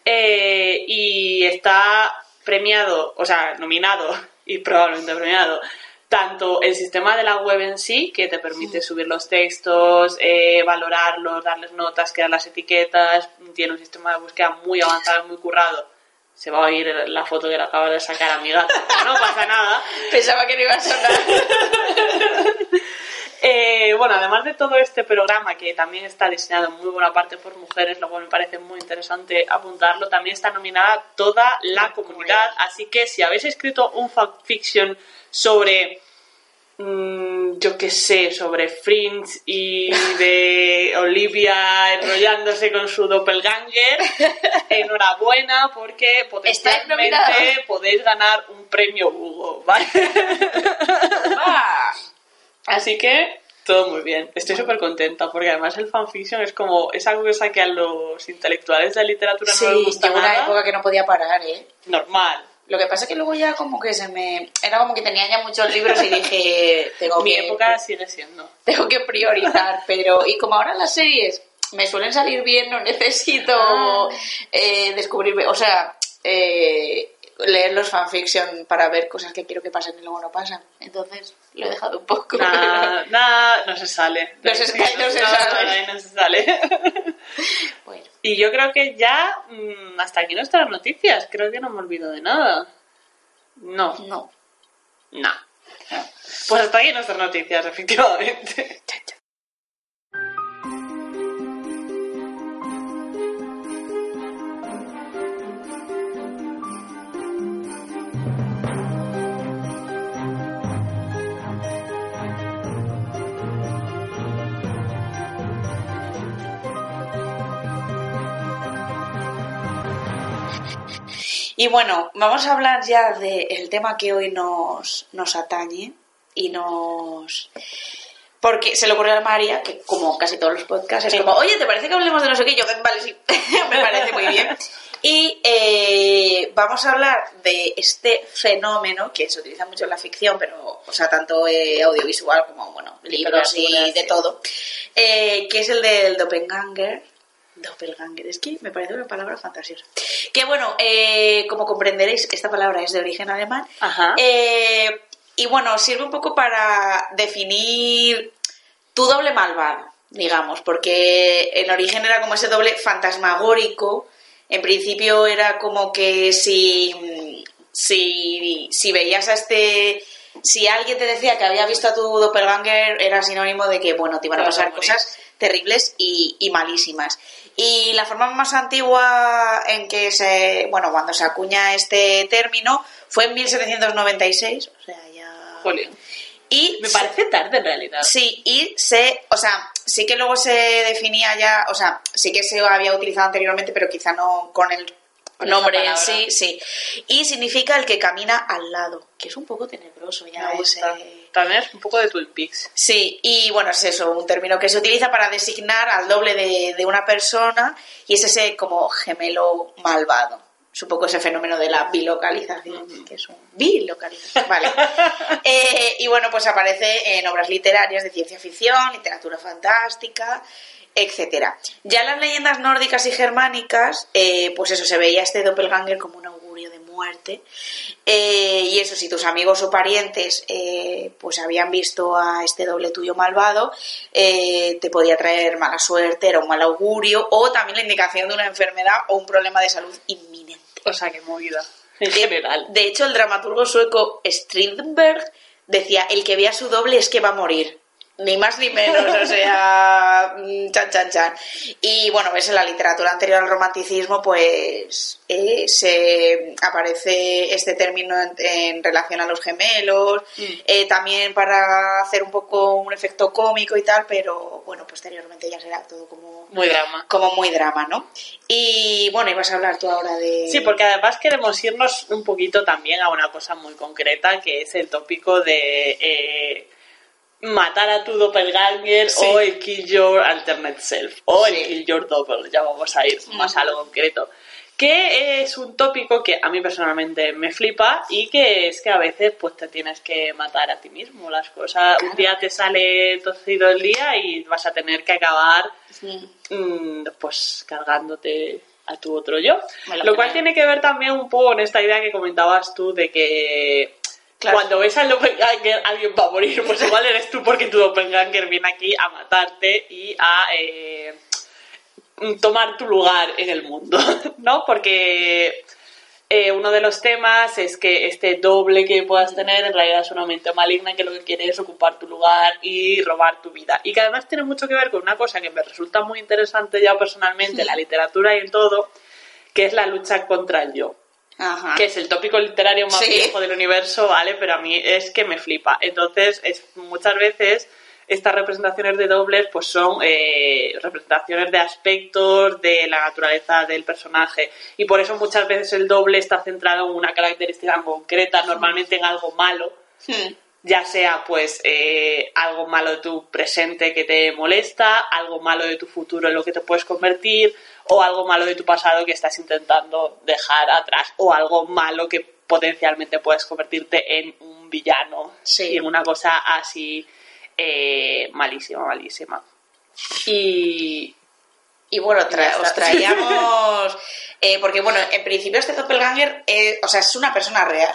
Speaker 1: Eh, y está premiado, o sea, nominado y probablemente premiado tanto el sistema de la web en sí, que te permite subir los textos, eh, valorarlos, darles notas, crear las etiquetas, tiene un sistema de búsqueda muy avanzado, muy currado. Se va a oír la foto que le acaba de sacar a mi gato, no pasa nada.
Speaker 2: Pensaba que no iba a sonar.
Speaker 1: Eh, bueno, además de todo este programa que también está diseñado en muy buena parte por mujeres, lo cual me parece muy interesante apuntarlo, también está nominada toda la comunidad. Así que si habéis escrito un fanfiction sobre, mm, yo qué sé, sobre Fringe y de Olivia enrollándose con su doppelganger, enhorabuena porque potencialmente podéis ganar un premio Hugo, ¿vale?
Speaker 2: ¡Ah!
Speaker 1: Así que todo muy bien. Estoy súper contenta porque además el fanfiction es como es algo cosa que a los intelectuales de la literatura
Speaker 2: Sí,
Speaker 1: no les gusta
Speaker 2: una época que no podía parar, ¿eh?
Speaker 1: Normal.
Speaker 2: Lo que pasa es que luego ya como que se me... Era como que tenía ya muchos libros y dije, tengo
Speaker 1: Mi
Speaker 2: que,
Speaker 1: época sigue siendo.
Speaker 2: tengo que priorizar, pero... Y como ahora las series me suelen salir bien, no necesito
Speaker 1: Ah.
Speaker 2: eh, descubrir... O sea, eh, leer los fanfiction para ver cosas que quiero que pasen y luego no pasan. Entonces, lo he dejado un poco.
Speaker 1: Nada, nada, no se sale.
Speaker 2: No se- no sale.
Speaker 1: no se sale.
Speaker 2: Bueno,
Speaker 1: Y yo creo que ya mm, hasta aquí nuestras noticias. Creo que no me olvido de nada. No,
Speaker 2: no.
Speaker 1: no. Pues hasta aquí nuestras noticias, efectivamente.
Speaker 2: Y bueno, vamos a hablar ya del tema que hoy nos, nos atañe y nos... Porque se le ocurrió a María, que como casi todos los podcasts, es como, oye, ¿te parece que hablemos de no sé qué? Yo, vale, sí, me parece muy bien. Y eh, vamos a hablar de este fenómeno que se utiliza mucho en la ficción, pero, o sea, tanto eh, audiovisual como, bueno, libros y de todo, eh, que es el del doppelganger. Doppelganger, es que me parece una palabra fantasiosa. Que bueno, eh, como comprenderéis, esta palabra es de origen alemán.
Speaker 1: Ajá.
Speaker 2: Eh, y bueno, sirve un poco para definir tu doble malvado, digamos, porque en origen era como ese doble fantasmagórico. En principio era como que si, si, si veías a este. Si alguien te decía que había visto a tu doppelganger, era sinónimo de que, bueno, te iban a pasar cosas terribles y, y malísimas. Y la forma más antigua en que se, bueno, cuando se acuña este término fue en 1796, o sea, ya...
Speaker 1: Jolín.
Speaker 2: Y
Speaker 1: Me parece tarde en realidad.
Speaker 2: Sí, y se, o sea, sí que luego se definía ya, o sea, sí que se había utilizado anteriormente, pero quizá no con el
Speaker 1: Con
Speaker 2: nombre en sí, sí. Y significa el que camina al lado, que es un poco tenebroso ya ese...
Speaker 1: También es un poco de Twin Peaks.
Speaker 2: Sí, y bueno, es eso, un término que se utiliza para designar al doble de, de una persona y es ese como gemelo malvado. Es un poco ese fenómeno de la bilocalización, que es un bilocalización, vale. Eh, y bueno, pues aparece en obras literarias de ciencia ficción, literatura fantástica, etcétera. Ya en las leyendas nórdicas y germánicas, eh, pues eso, se veía este doppelganger como un augurio de muerte. Eh, y eso, si tus amigos o parientes eh, pues habían visto a este doble tuyo malvado, eh, te podía traer mala suerte, era un mal augurio, o también la indicación de una enfermedad o un problema de salud inminente.
Speaker 1: O sea, qué movida. En
Speaker 2: De-
Speaker 1: general.
Speaker 2: De hecho, el dramaturgo sueco Strindberg decía, el que vea su doble es que va a morir. Ni más ni menos, o sea, mm, chan, chan, chan. Y bueno, ves en la literatura anterior al romanticismo, pues eh, se aparece este término en, en relación a los gemelos, eh, también para hacer un poco un efecto cómico y tal, pero bueno, posteriormente ya será todo como,
Speaker 1: Muy drama.
Speaker 2: como muy drama, ¿no? Y bueno, ibas a hablar tú ahora de...
Speaker 1: Sí, porque además queremos irnos un poquito también a una cosa muy concreta, que es el tópico de eh, matar a tu doppelganger
Speaker 2: Sí.
Speaker 1: o el kill your alternate self, o el
Speaker 2: Sí.
Speaker 1: kill your double, ya vamos a ir más a lo concreto. Que es un tópico que a mí personalmente me flipa y que es que a veces pues te tienes que matar a ti mismo. Las cosas, un día te sale torcido el día y vas a tener que acabar
Speaker 2: Sí.
Speaker 1: mm, pues cargándote a tu otro yo.
Speaker 2: Lo
Speaker 1: Lo cual
Speaker 2: creo.
Speaker 1: tiene que ver también un poco con esta idea que comentabas tú de que
Speaker 2: Claro.
Speaker 1: cuando ves al doppelganger alguien va a morir, pues igual eres tú porque tu doppelganger viene aquí a matarte y a eh, tomar tu lugar en el mundo, ¿no? Porque eh, uno de los temas es que este doble que puedas tener en realidad es una mente maligna que lo que quiere es ocupar tu lugar y robar tu vida. Y que además tiene mucho que ver con una cosa que me resulta muy interesante ya personalmente en la literatura y en todo, que es la lucha contra el yo
Speaker 2: Ajá.
Speaker 1: que es el tópico literario más
Speaker 2: Sí.
Speaker 1: viejo del universo, ¿vale? Pero a mí es que me flipa. Entonces, es, muchas veces estas representaciones de dobles pues son eh, representaciones de aspectos de la naturaleza del personaje y por eso muchas veces el doble está centrado en una característica concreta, normalmente en algo malo,
Speaker 2: Hmm.
Speaker 1: ya sea pues eh, algo malo de tu presente que te molesta, algo malo de tu futuro en lo que te puedes convertir, o algo malo de tu pasado que estás intentando dejar atrás, o algo malo que potencialmente puedes convertirte en un villano
Speaker 2: Sí.
Speaker 1: y en una cosa así eh, malísima, malísima. Y
Speaker 2: Y bueno, tra- os traíamos. eh, porque bueno, en principio este doppelganger, eh, o sea, es una persona real.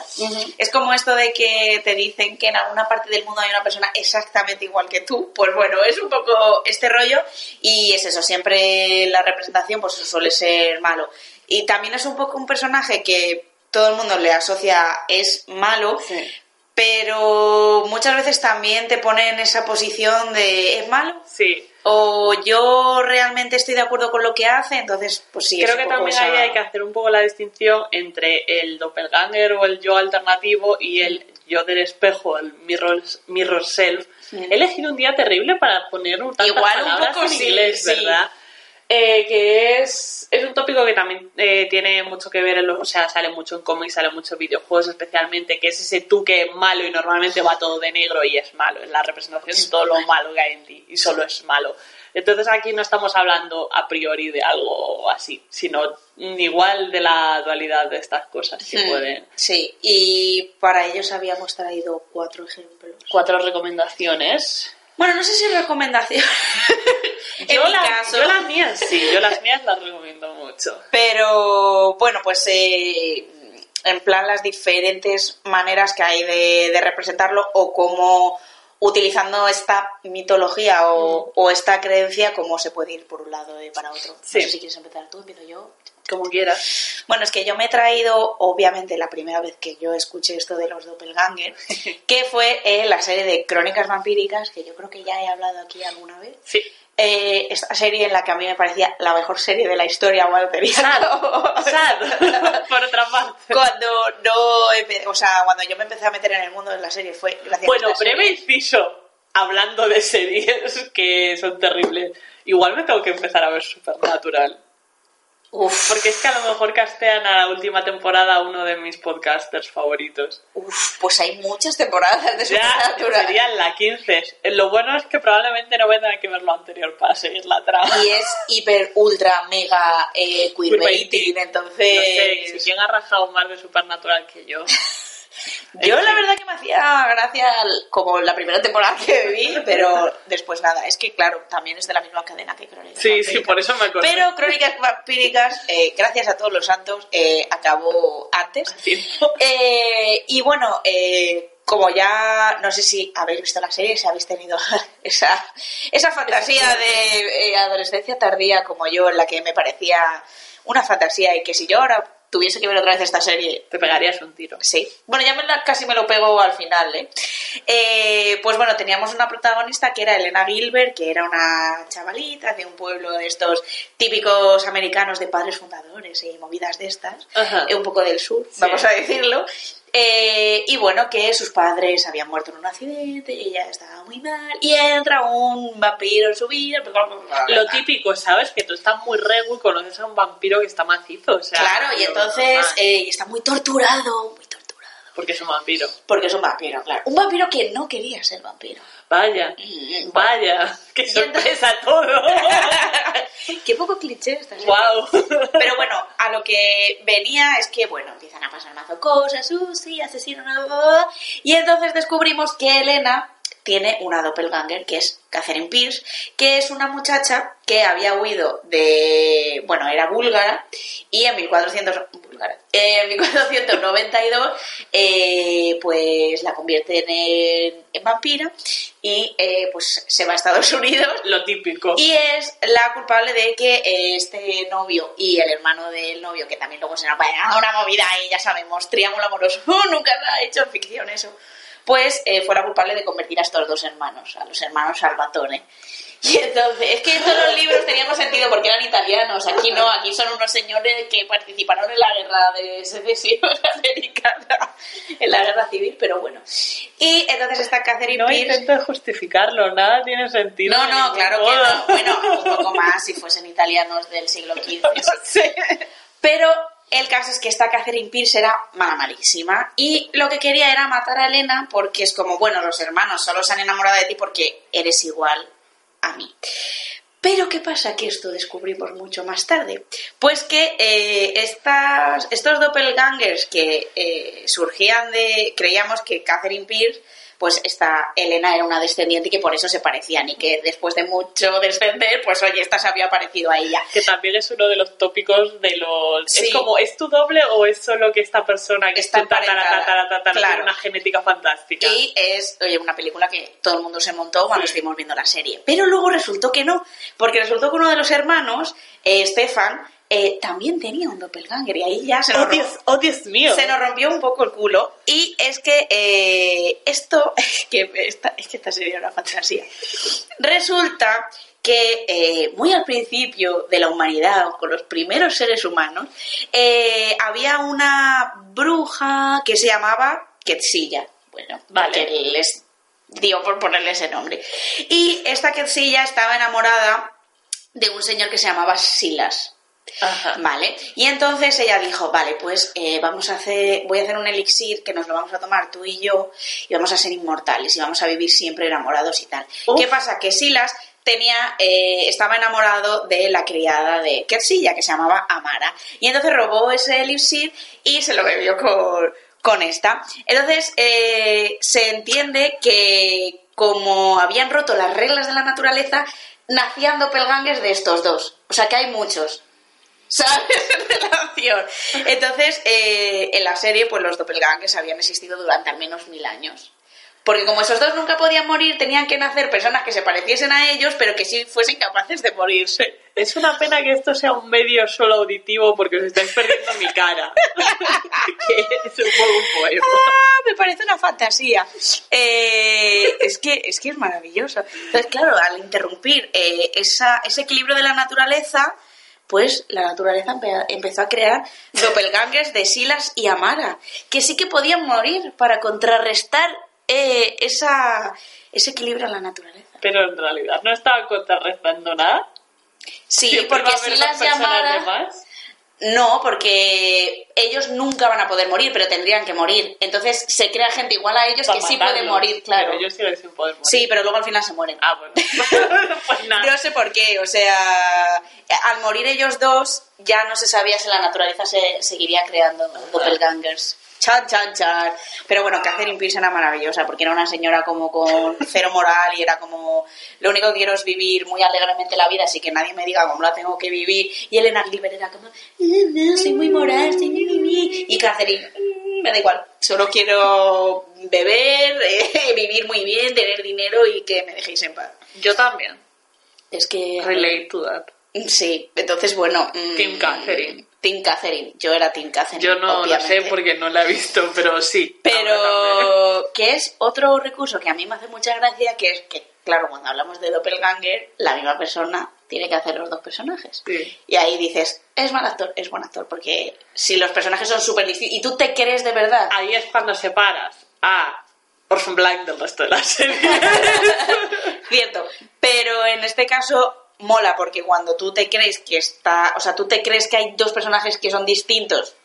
Speaker 2: Es como esto de que te dicen que en alguna parte del mundo hay una persona exactamente igual que tú. Pues bueno, es un poco este rollo. Y es eso, siempre la representación, pues suele ser malo. Y también es un poco un personaje que todo el mundo le asocia es malo.
Speaker 1: Sí.
Speaker 2: Pero muchas veces también te pone en esa posición de es malo
Speaker 1: sí,
Speaker 2: o yo realmente estoy de acuerdo con lo que hace, entonces pues sí.
Speaker 1: creo que también
Speaker 2: esa-
Speaker 1: ahí hay que hacer un poco la distinción entre el doppelganger o el yo alternativo y el yo del espejo, el mirror, mirror self. He elegido un día terrible para poner un tantas
Speaker 2: Igual un poco
Speaker 1: en inglés,
Speaker 2: sí.
Speaker 1: ¿verdad? Eh, que es, es un tópico que también eh, tiene mucho que ver, en los, o sea, sale mucho en cómics, sale mucho en videojuegos especialmente, que es ese tú que es malo y normalmente va todo de negro y es malo, es la representación de todo lo malo que hay en ti y solo es malo. Entonces aquí no estamos hablando a priori de algo así, sino igual de la dualidad de estas cosas que
Speaker 2: Hmm,
Speaker 1: pueden.
Speaker 2: Sí, y para ellos habíamos traído cuatro ejemplos.
Speaker 1: Cuatro recomendaciones.
Speaker 2: Bueno, no sé si recomendación. en
Speaker 1: yo,
Speaker 2: mi
Speaker 1: la-
Speaker 2: caso.
Speaker 1: yo las mías sí, yo las mías las recomiendo mucho.
Speaker 2: Pero bueno, pues eh, en plan las diferentes maneras que hay de, de representarlo o cómo utilizando esta mitología o, o esta creencia, cómo se puede ir por un lado y para otro.
Speaker 1: Sí.
Speaker 2: No sé si quieres empezar tú, empiezo yo.
Speaker 1: Como quieras.
Speaker 2: Bueno, es que yo me he traído, obviamente, la primera vez que yo escuché esto de los doppelganger, que fue eh, la serie de Crónicas Vampíricas, que yo creo que ya he hablado aquí alguna vez.
Speaker 1: Sí.
Speaker 2: Eh, esta serie en la que a mí me parecía la mejor serie de la historia, Walter. y
Speaker 1: Sad. Sad. Por otra parte.
Speaker 2: Cuando no, o sea, cuando yo me empecé a meter en el mundo de la serie fue gracias a
Speaker 1: Bueno,
Speaker 2: esta serie.
Speaker 1: breve inciso. Hablando de series que son terribles. Igual me tengo que empezar a ver Supernatural.
Speaker 2: Uf,
Speaker 1: Porque es que a lo mejor castean a la última temporada a uno de mis podcasters favoritos.
Speaker 2: uf, pues hay muchas temporadas de
Speaker 1: Ya
Speaker 2: Supernatural.
Speaker 1: sería la 15. Lo bueno es que probablemente no voy a tener que ver lo anterior para seguir la trama.
Speaker 2: Y es hiper, ultra, mega eh, queerbaiting,
Speaker 1: Queerbaiting.
Speaker 2: entonces...
Speaker 1: No sé, si quién ha rajado más de Supernatural que yo.
Speaker 2: Yo la verdad que me hacía gracia como la primera temporada que vi, pero después nada. Es que claro, también es de la misma cadena que Crónicas
Speaker 1: Sí, sí,
Speaker 2: Vampíricas.
Speaker 1: por eso me acordé.
Speaker 2: Pero Crónicas Vampíricas, eh, gracias a todos los santos, eh, acabó antes. Eh, y bueno, eh, como ya, no sé si habéis visto la serie, si habéis tenido esa, esa fantasía de eh, adolescencia tardía como yo, en la que me parecía una fantasía y que si yo ahora tuviese que ver otra vez esta serie,
Speaker 1: Te pegarías un tiro.
Speaker 2: Sí. Bueno, ya me la- casi me lo pego al final, ¿eh? Eh, Pues bueno, teníamos una protagonista que era Elena Gilbert, que era una chavalita de un pueblo de estos típicos americanos de padres fundadores y movidas de estas,
Speaker 1: Ajá.
Speaker 2: eh, un poco del sur, vamos a decirlo. Eh, y bueno, que sus padres habían muerto en un accidente y ella estaba muy mal. Y entra un vampiro en su vida.
Speaker 1: Lo típico, ¿sabes? Que tú estás muy regu y conoces a un vampiro que está macizo. O sea,
Speaker 2: Claro, y entonces eh, está muy torturado, muy torturado.
Speaker 1: Porque es un vampiro.
Speaker 2: Porque es un vampiro, claro. Un vampiro que no quería ser vampiro.
Speaker 1: Vaya, vaya, qué sorpresa todo.
Speaker 2: Qué poco cliché serie.
Speaker 1: wow.
Speaker 2: Pero bueno, a lo que venía es que, bueno, empiezan a pasar mazo cosas, uh, sí, asesino, y entonces descubrimos que Elena tiene una doppelganger, que es Catherine Pierce, que es una muchacha que había huido de, bueno, era búlgara, y en 1400, vulgar. Eh, en 1492, eh, pues la convierten en, en vampira y eh, pues se va a Estados Unidos
Speaker 1: Lo típico.
Speaker 2: y es la culpable de que eh, este novio y el hermano del novio, que también luego será para una movida ahí, ya sabemos, triángulo amoroso, nunca se ha hecho en ficción eso, pues eh, fuera culpable de convertir a estos dos hermanos, a los hermanos Salvatore. Y entonces, es que todos los libros teníamos sentido porque eran italianos, aquí no, aquí son unos señores que participaron en la guerra de secesión americana, en la guerra civil, pero bueno. Y entonces está Catherine
Speaker 1: No
Speaker 2: Pierce.
Speaker 1: intento justificarlo, nada tiene sentido.
Speaker 2: No, no, claro que no. Bueno, un poco más si fuesen italianos del siglo XV.
Speaker 1: Sí.
Speaker 2: Pero el caso es que esta Catherine Pierce era mala malísima y lo que quería era matar a Elena porque es como, bueno, los hermanos solo se han enamorado de ti porque eres igual a mí. Pero ¿qué pasa? Que esto descubrimos mucho más tarde. Pues que eh, estas, estos doppelgangers que eh, surgían de... Creíamos que Catherine Pierce, pues esta Elena era una descendiente y que por eso se parecían y que después de mucho descender, pues oye, esta se había parecido a ella.
Speaker 1: Que también es uno de los tópicos de los...
Speaker 2: Sí.
Speaker 1: Es como, ¿es tu doble o es solo que esta persona que
Speaker 2: Está
Speaker 1: es tu tatara,
Speaker 2: emparentada?
Speaker 1: tatara, tatara,
Speaker 2: Claro.
Speaker 1: tiene una genética fantástica?
Speaker 2: Y es, oye, una película que todo el mundo se montó cuando estuvimos viendo la serie. Pero luego resultó que no, porque resultó que uno de los hermanos, eh, Stefan, eh, también tenía un doppelganger y ahí ya se nos,
Speaker 1: ¡Oh, Dios, oh, Dios mío!
Speaker 2: se nos rompió un poco el culo. Y es que eh, esto, que esta, es que esta serie era una fantasía. Resulta que eh, muy al principio de la humanidad, con los primeros seres humanos, había una bruja que se llamaba Quetzilla. Bueno,
Speaker 1: Vale.
Speaker 2: que les dio por ponerle ese nombre. Y esta Quetzilla estaba enamorada de un señor que se llamaba Silas.
Speaker 1: Ajá.
Speaker 2: Vale, y entonces ella dijo, vale, pues eh, vamos a hacer, voy a hacer un elixir que nos lo vamos a tomar tú y yo y vamos a ser inmortales y vamos a vivir siempre enamorados y tal.
Speaker 1: Uf.
Speaker 2: ¿Qué pasa? Que Silas tenía, eh, estaba enamorado de la criada de Kersilla, que se llamaba Amara, y entonces robó ese elixir y se lo bebió con, con esta. Entonces eh, se entiende que como habían roto las reglas de la naturaleza, nacían doppelgangers de estos dos. O sea que hay muchos. ¿Sabes? En relación. Entonces, eh, en la serie, pues los doppelgangers habían existido durante al menos mil años. Porque como esos dos nunca podían morir, tenían que nacer personas que se pareciesen a ellos, pero que sí fuesen capaces de morirse.
Speaker 1: Es una pena que esto sea un medio solo auditivo porque os estáis perdiendo mi cara. que es un poco un poema.
Speaker 2: ¡Ah! Me parece una fantasía. Eh, es, que, es que es maravilloso. Entonces, claro, al interrumpir eh, esa, ese equilibrio de la naturaleza, pues la naturaleza empe- empezó a crear doppelgangers de Silas y Amara, que sí que podían morir para contrarrestar eh, esa, ese equilibrio en la naturaleza.
Speaker 1: Pero en realidad no estaba contrarrestando nada.
Speaker 2: Sí,
Speaker 1: Siempre
Speaker 2: porque Silas y Amara... No, porque ellos nunca van a poder morir, pero tendrían que morir. Entonces se crea gente igual a ellos
Speaker 1: para
Speaker 2: que sí puede morir, claro.
Speaker 1: Pero ellos siguen sin poder morir.
Speaker 2: Sí, pero luego al final se mueren.
Speaker 1: Ah, bueno. pues nada.
Speaker 2: No sé por qué, o sea, al morir ellos dos, ya no se sabía si la naturaleza se seguiría creando doppelgangers. Chan, chan, chan. Pero bueno, Catherine Pierce era maravillosa, porque era una señora como con cero moral y era como, lo único que quiero es vivir muy alegremente la vida, así que nadie me diga cómo la tengo que vivir. Y Elena Gilbert era como, "Eh, no, soy muy moral, soy mi, mi". Y Catherine, "Mm, me da igual, solo quiero beber, eh, vivir muy bien, tener dinero y que me dejéis en paz.
Speaker 1: Yo también.
Speaker 2: Es que...
Speaker 1: Relate to that.
Speaker 2: Sí, entonces bueno. mm,
Speaker 1: Team Catherine.
Speaker 2: Team Catherine. Yo era Team Catherine.
Speaker 1: Yo no lo sé
Speaker 2: obviamente.
Speaker 1: porque no la he visto, pero sí.
Speaker 2: Pero que es otro recurso que a mí me hace mucha gracia, que es que, claro, cuando hablamos de Doppelganger, la misma persona tiene que hacer los dos personajes.
Speaker 1: Sí.
Speaker 2: Y ahí dices, es mal actor, es buen actor, porque si los personajes son súper distintos y tú te crees de verdad.
Speaker 1: Ahí es cuando separas a Orphan Black del resto de la serie.
Speaker 2: Cierto, pero en este caso mola porque cuando tú te crees que está, o sea, tú te crees que hay dos personajes que son distintos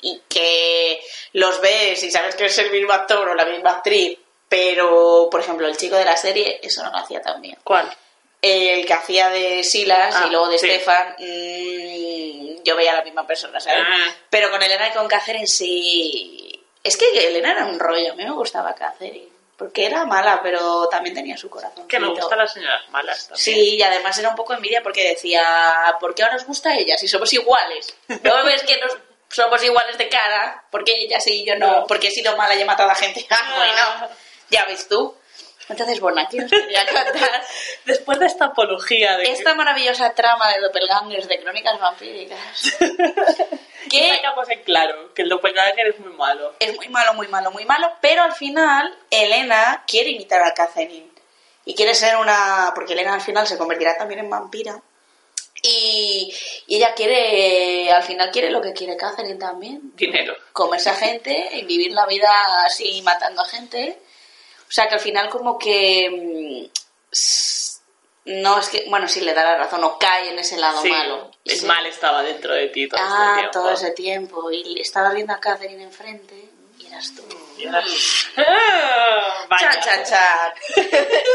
Speaker 2: y que los ves y sabes que es el mismo actor o la misma actriz, pero por ejemplo el chico de la serie eso no lo hacía tan bien.
Speaker 1: ¿Cuál?
Speaker 2: El que hacía de Silas
Speaker 1: Ah,
Speaker 2: y luego de
Speaker 1: sí.
Speaker 2: Stefan, mm, yo veía a la misma persona, ¿sabes?
Speaker 1: Ah.
Speaker 2: Pero con Elena y con Catherine sí. Es que Elena era un rollo, a mí me gustaba Catherine. Porque era mala, pero también tenía su corazón.
Speaker 1: Que me gustan las señoras malas también.
Speaker 2: Sí, y además era un poco envidia porque decía, ¿por qué ahora os gusta ella si somos iguales? ¿No ves que nos, somos iguales de cara, porque ella sí y yo no, porque he sido mala y he matado a gente. Ah, bueno, ya ves tú. Entonces, bueno, aquí os quería contar
Speaker 1: Después de esta apología de
Speaker 2: esta maravillosa trama de doppelgangers de crónicas vampíricas.
Speaker 1: que
Speaker 2: que
Speaker 1: sacamos en claro que el doppelganger es muy malo.
Speaker 2: es muy malo, muy malo, muy malo, pero al final Elena quiere imitar a Catherine y quiere ser una... porque Elena al final se convertirá también en vampira y, y ella quiere, al final quiere lo que quiere Catherine también,
Speaker 1: Dinero.
Speaker 2: comerse a gente y vivir la vida así matando a gente. O sea que al final como que... mm, No, es que, bueno, sí le da la razón, no cae en ese lado
Speaker 1: Sí,
Speaker 2: malo.
Speaker 1: el
Speaker 2: Sí.
Speaker 1: mal estaba dentro de ti todo
Speaker 2: Ah,
Speaker 1: este tiempo.
Speaker 2: todo ese tiempo. Y estaba viendo a Catherine enfrente y eras tú.
Speaker 1: Ah, vaya.
Speaker 2: Chan, chan, chan.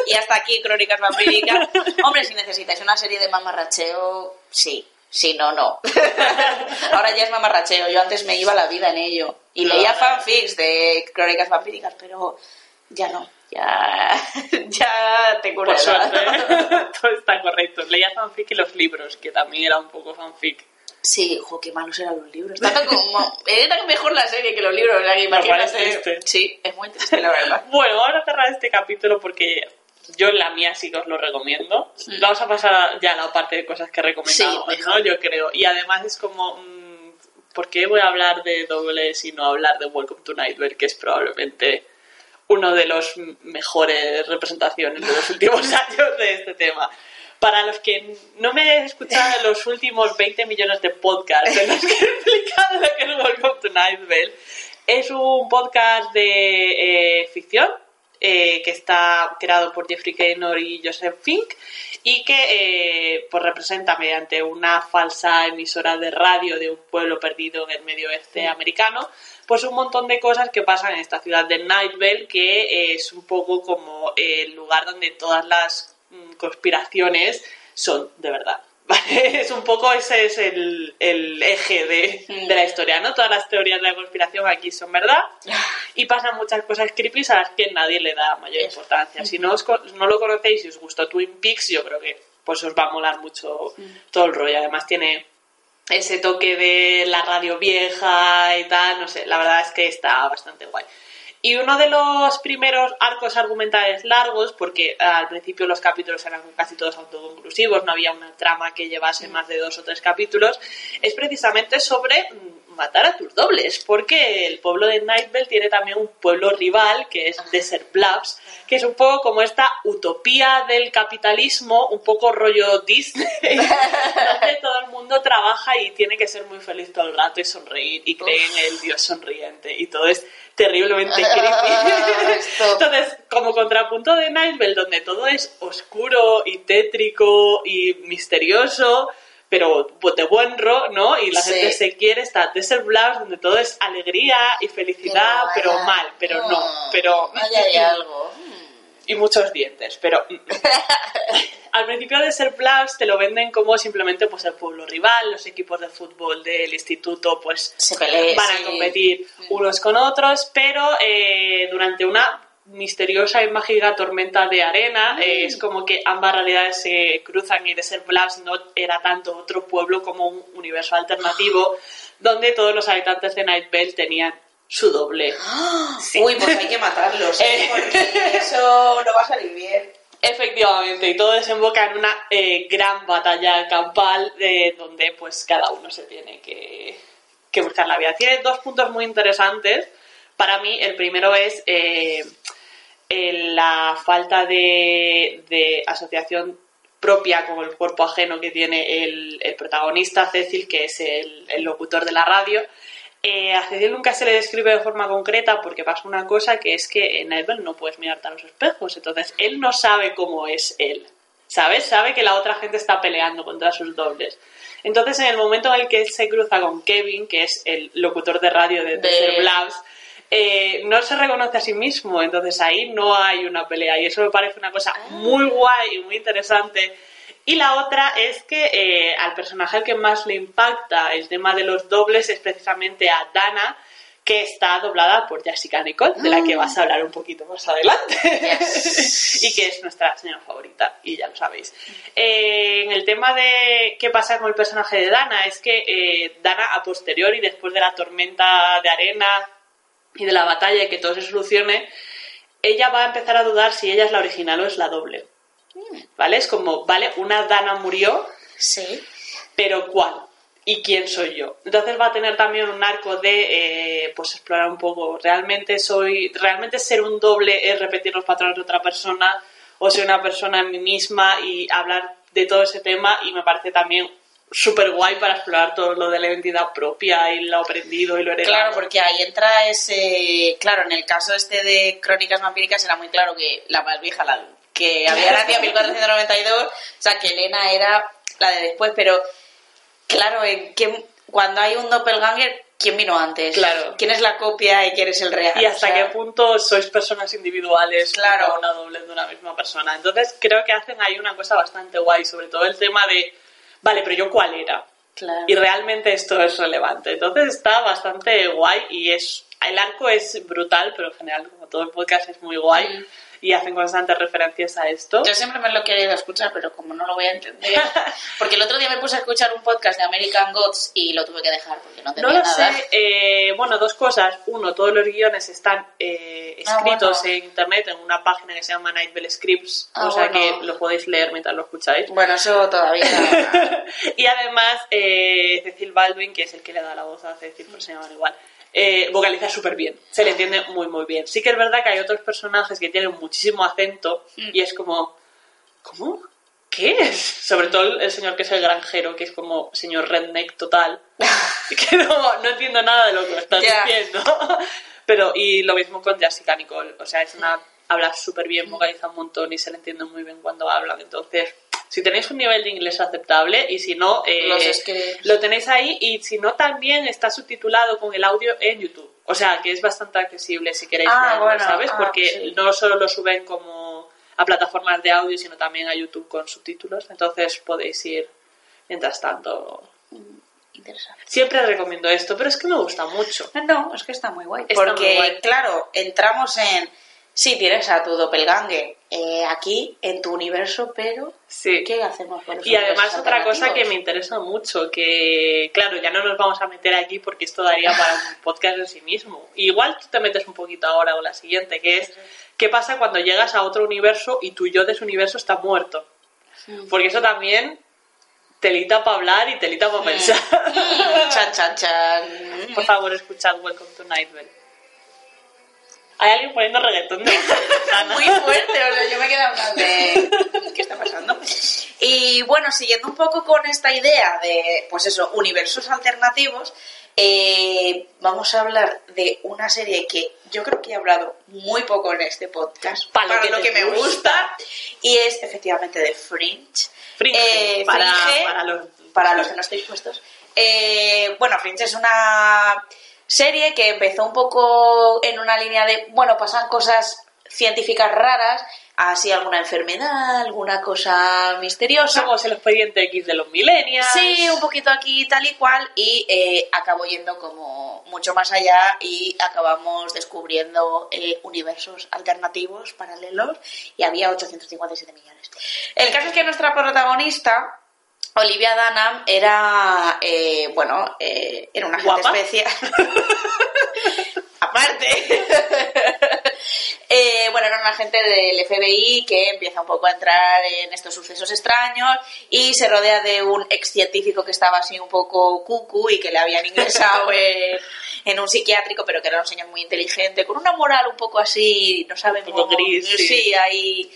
Speaker 2: y hasta aquí Crónicas Vampíricas. Hombre, si necesitáis una serie de mamarracheo, sí. Si no, no. Ahora ya es mamarracheo. Yo antes me iba la vida en ello. Y leía fanfics de Crónicas Vampíricas, pero ya no. Ya, ya te
Speaker 1: Por
Speaker 2: cura
Speaker 1: suerte, todo está correcto. Leía fanfic y los libros, que también era un poco fanfic.
Speaker 2: Sí, jo, qué malos eran los libros. Tanto como, era mejor la serie que los libros. o sea, que imagínate.
Speaker 1: triste.
Speaker 2: Sí, es muy triste, la verdad.
Speaker 1: Bueno, vamos a cerrar este capítulo porque yo en la mía sí que os lo recomiendo. Vamos a pasar ya a la parte de cosas que recomendamos,
Speaker 2: Sí,
Speaker 1: ¿no? Yo creo. Y además es como... mm, ¿Por qué voy a hablar de dobles y no hablar de Welcome to Night Vale, que es probablemente uno de los mejores representaciones de los últimos años de este tema? Para los que no me hayáis escuchado en los últimos 20 millones de podcasts en los que he explicado lo que es Welcome to Night Vale, es un podcast de eh, ficción eh, que está creado por Jeffrey Gaynor y Joseph Fink y que eh, pues representa mediante una falsa emisora de radio de un pueblo perdido en el medio oeste americano pues un montón de cosas que pasan en esta ciudad de Nightville que eh, es un poco como el lugar donde todas las mm, conspiraciones son de verdad ¿vale? es un poco ese es el, el eje de, de la historia ¿no? todas las teorías de la conspiración aquí son verdad y pasan muchas cosas creepy a las que nadie le da mayor importancia. Si no, os, no lo conocéis y os gustó Twin Peaks, yo creo que pues os va a molar mucho todo el rollo. Además tiene ese toque de la radio vieja y tal, no sé, la verdad es que está bastante guay. Y uno de los primeros arcos argumentales largos, porque al principio los capítulos eran casi todos autoconclusivos, no había una trama que llevase más de dos o tres capítulos, es precisamente sobre mm, matar a tus dobles, porque el pueblo de Nightville tiene también un pueblo rival, que es Desert Bluffs, que es un poco como esta utopía del capitalismo, un poco rollo Disney, donde todo el mundo trabaja y tiene que ser muy feliz todo el rato y sonreír y cree en el dios sonriente y todo es terriblemente creepy. Entonces, como contrapunto de Nightville, donde todo es oscuro y tétrico y misterioso, pero de buen ro, ¿no? Y la
Speaker 2: Sí.
Speaker 1: gente se quiere, está Desert Bluffs, donde todo es alegría y felicidad, pero, mal, pero no, pero...
Speaker 2: Hay algo.
Speaker 1: Y muchos dientes, pero... Al principio de ser Bluffs te lo venden como simplemente pues el pueblo rival, los equipos de fútbol del instituto pues
Speaker 2: Se pelea,
Speaker 1: van a competir unos con otros, pero eh, durante una misteriosa y mágica tormenta de arena eh, es como que ambas realidades se cruzan y Desert Bluffs no era tanto otro pueblo como un universo alternativo donde todos los habitantes de Night Vale tenían su doble. Sí.
Speaker 2: Uy, pues hay que matarlos, ¿eh?
Speaker 1: Eh.
Speaker 2: porque eso no va a salir bien.
Speaker 1: Efectivamente, y todo desemboca en una eh, gran batalla campal eh, donde pues cada uno se tiene que, que buscar la vida. Tiene dos puntos muy interesantes. Para mí, el primero es eh, la falta de, de asociación propia con el cuerpo ajeno que tiene el, el protagonista, Cecil, que es el, el locutor de la radio. Eh, a Cecil nunca se le describe de forma concreta porque pasa una cosa que es que en Nightmare no puedes mirarte a los espejos, entonces él no sabe cómo es él, ¿sabes? Sabe que la otra gente está peleando contra sus dobles. Entonces en el momento en el que él se cruza con Kevin, que es el locutor de radio de,
Speaker 2: De-
Speaker 1: Desert Bluffs, eh, no se reconoce a sí mismo, entonces ahí no hay una pelea y eso me parece una cosa muy guay y muy interesante. Y la otra es que eh, al personaje al que más le impacta el tema de los dobles es precisamente a Dana, que está doblada por Jessica Nicole, de la que
Speaker 2: Mm.
Speaker 1: vas a hablar un poquito más adelante.
Speaker 2: Yes.
Speaker 1: y que es nuestra señora favorita, y ya lo sabéis. Eh, en el tema de qué pasa con el personaje de Dana, es que eh, Dana a posteriori, después de la tormenta de arena y de la batalla y que todo se solucione, ella va a empezar a dudar si ella es la original o es la doble. ¿Vale? Es como, vale, una Dana murió,
Speaker 2: Sí.
Speaker 1: pero ¿cuál? ¿Y quién soy yo? Entonces va a tener también un arco de, eh, pues, explorar un poco, ¿realmente soy, realmente ser un doble es repetir los patrones de otra persona o soy una persona en mí misma y hablar de todo ese tema y me parece también súper guay para explorar todo lo de la identidad propia y lo aprendido y lo heredado.
Speaker 2: Claro, porque ahí entra ese... Claro, en el caso este de Crónicas Vampíricas era muy claro que la más vieja, la que había nacido en 1492, o sea, que Elena era la de después, pero claro, en qué- cuando hay un doppelganger, ¿quién vino antes?
Speaker 1: Claro.
Speaker 2: ¿Quién es la copia y quién es el real?
Speaker 1: y hasta
Speaker 2: O sea,
Speaker 1: qué punto sois personas individuales
Speaker 2: Claro.
Speaker 1: una doble de una misma persona. Entonces creo que hacen ahí una cosa bastante guay, sobre todo el tema de, vale, pero yo cuál era.
Speaker 2: Claro.
Speaker 1: Y realmente esto es relevante. Entonces está bastante guay y es el arco es brutal, pero en general como todo el podcast es muy guay
Speaker 2: Mm.
Speaker 1: Y hacen constantes referencias a esto.
Speaker 2: Yo siempre me lo he querido escuchar, pero como no lo voy a entender. Porque el otro día me puse a escuchar un podcast de American Gods y lo tuve que dejar porque no
Speaker 1: No
Speaker 2: tenía
Speaker 1: lo
Speaker 2: nada.
Speaker 1: sé. eh, bueno, dos cosas. Uno, todos los guiones están eh,
Speaker 2: Ah,
Speaker 1: escritos
Speaker 2: bueno.
Speaker 1: en internet en una página que se llama Night Bell Scripts,
Speaker 2: Ah,
Speaker 1: o sea
Speaker 2: bueno.
Speaker 1: que lo podéis leer mientras lo escucháis.
Speaker 2: Bueno, eso todavía.
Speaker 1: y además, eh, Cecil Baldwin, que es el que le da la voz a Cecil, pero se llaman igual, eh, vocaliza súper bien. Se le entiende muy, muy bien. Sí que es verdad que hay otros personajes que tienen muchísimo acento y es como, ¿cómo? ¿Qué es? Sobre todo el, señor que es el granjero, que es como señor redneck total. que no, no entiendo nada de lo que me estás diciendo. Pero, y lo mismo con Jessica Nicole. O sea, es una. Habla súper bien, vocaliza un montón y se le entiende muy bien cuando hablan. Entonces, si tenéis un nivel de inglés aceptable y si no, eh, lo tenéis ahí y si no, también está subtitulado con el audio en YouTube. O sea, que es bastante accesible si queréis
Speaker 2: Ah,
Speaker 1: verlo,
Speaker 2: bueno,
Speaker 1: ¿sabes?
Speaker 2: ah,
Speaker 1: Porque
Speaker 2: sí.
Speaker 1: no solo lo suben como a plataformas de audio, sino también a YouTube con subtítulos. Entonces podéis ir mientras tanto.
Speaker 2: Interesante.
Speaker 1: Siempre recomiendo esto, pero es que me gusta mucho.
Speaker 2: No, es que está muy guay.
Speaker 1: Está
Speaker 2: Porque,
Speaker 1: muy guay.
Speaker 2: claro, entramos en. Sí, tienes a tu doppelganger eh, aquí, en tu universo, pero.
Speaker 1: Sí.
Speaker 2: ¿Qué hacemos con los
Speaker 1: Y además otra cosa que me interesa mucho, que claro, ya no nos vamos a meter aquí porque esto daría para un podcast en sí mismo. Igual tú te metes un poquito ahora o la siguiente, que es qué pasa cuando llegas a otro universo y tu yo de ese universo está muerto. Porque eso también telita para hablar y telita para pensar.
Speaker 2: Mm, chan, chan, chan.
Speaker 1: Por favor, escuchad Welcome to Night Vale. Hay alguien poniendo reggaetón de.
Speaker 2: Muy fuerte, o sea, yo me quedo hablando de... ¿Qué está pasando? Y bueno, siguiendo un poco con esta idea de, pues eso, universos alternativos, eh, vamos a hablar de una serie que yo creo que he hablado muy poco en este podcast, para
Speaker 1: que
Speaker 2: lo que me
Speaker 1: gusta.
Speaker 2: gusta, y es efectivamente de Fringe.
Speaker 1: Fringe,
Speaker 2: Eh,
Speaker 1: para,
Speaker 2: Fringe,
Speaker 1: para los...
Speaker 2: para los que no estéis puestos. Eh, bueno, Fringe es una serie que empezó un poco en una línea de, bueno, pasan cosas científicas raras, así alguna enfermedad, alguna cosa misteriosa.
Speaker 1: Somos el expediente X de los millennials.
Speaker 2: Sí, un poquito aquí tal y cual y eh, acabó yendo como mucho más allá y acabamos descubriendo eh, universos alternativos, paralelos y había 857 millones. El caso es que nuestra protagonista, Olivia Dunham, era, eh, bueno, eh, era una
Speaker 1: ¿Guapa?
Speaker 2: especial. Aparte. Eh, bueno, era un agente del FBI que empieza un poco a entrar en estos sucesos extraños y se rodea de un ex científico que estaba así un poco cucu y que le habían ingresado en, en un psiquiátrico, pero que era un señor muy inteligente, con una moral un poco así, no sabe
Speaker 1: Un poco
Speaker 2: cómo-
Speaker 1: gris, sí.
Speaker 2: sí, ahí.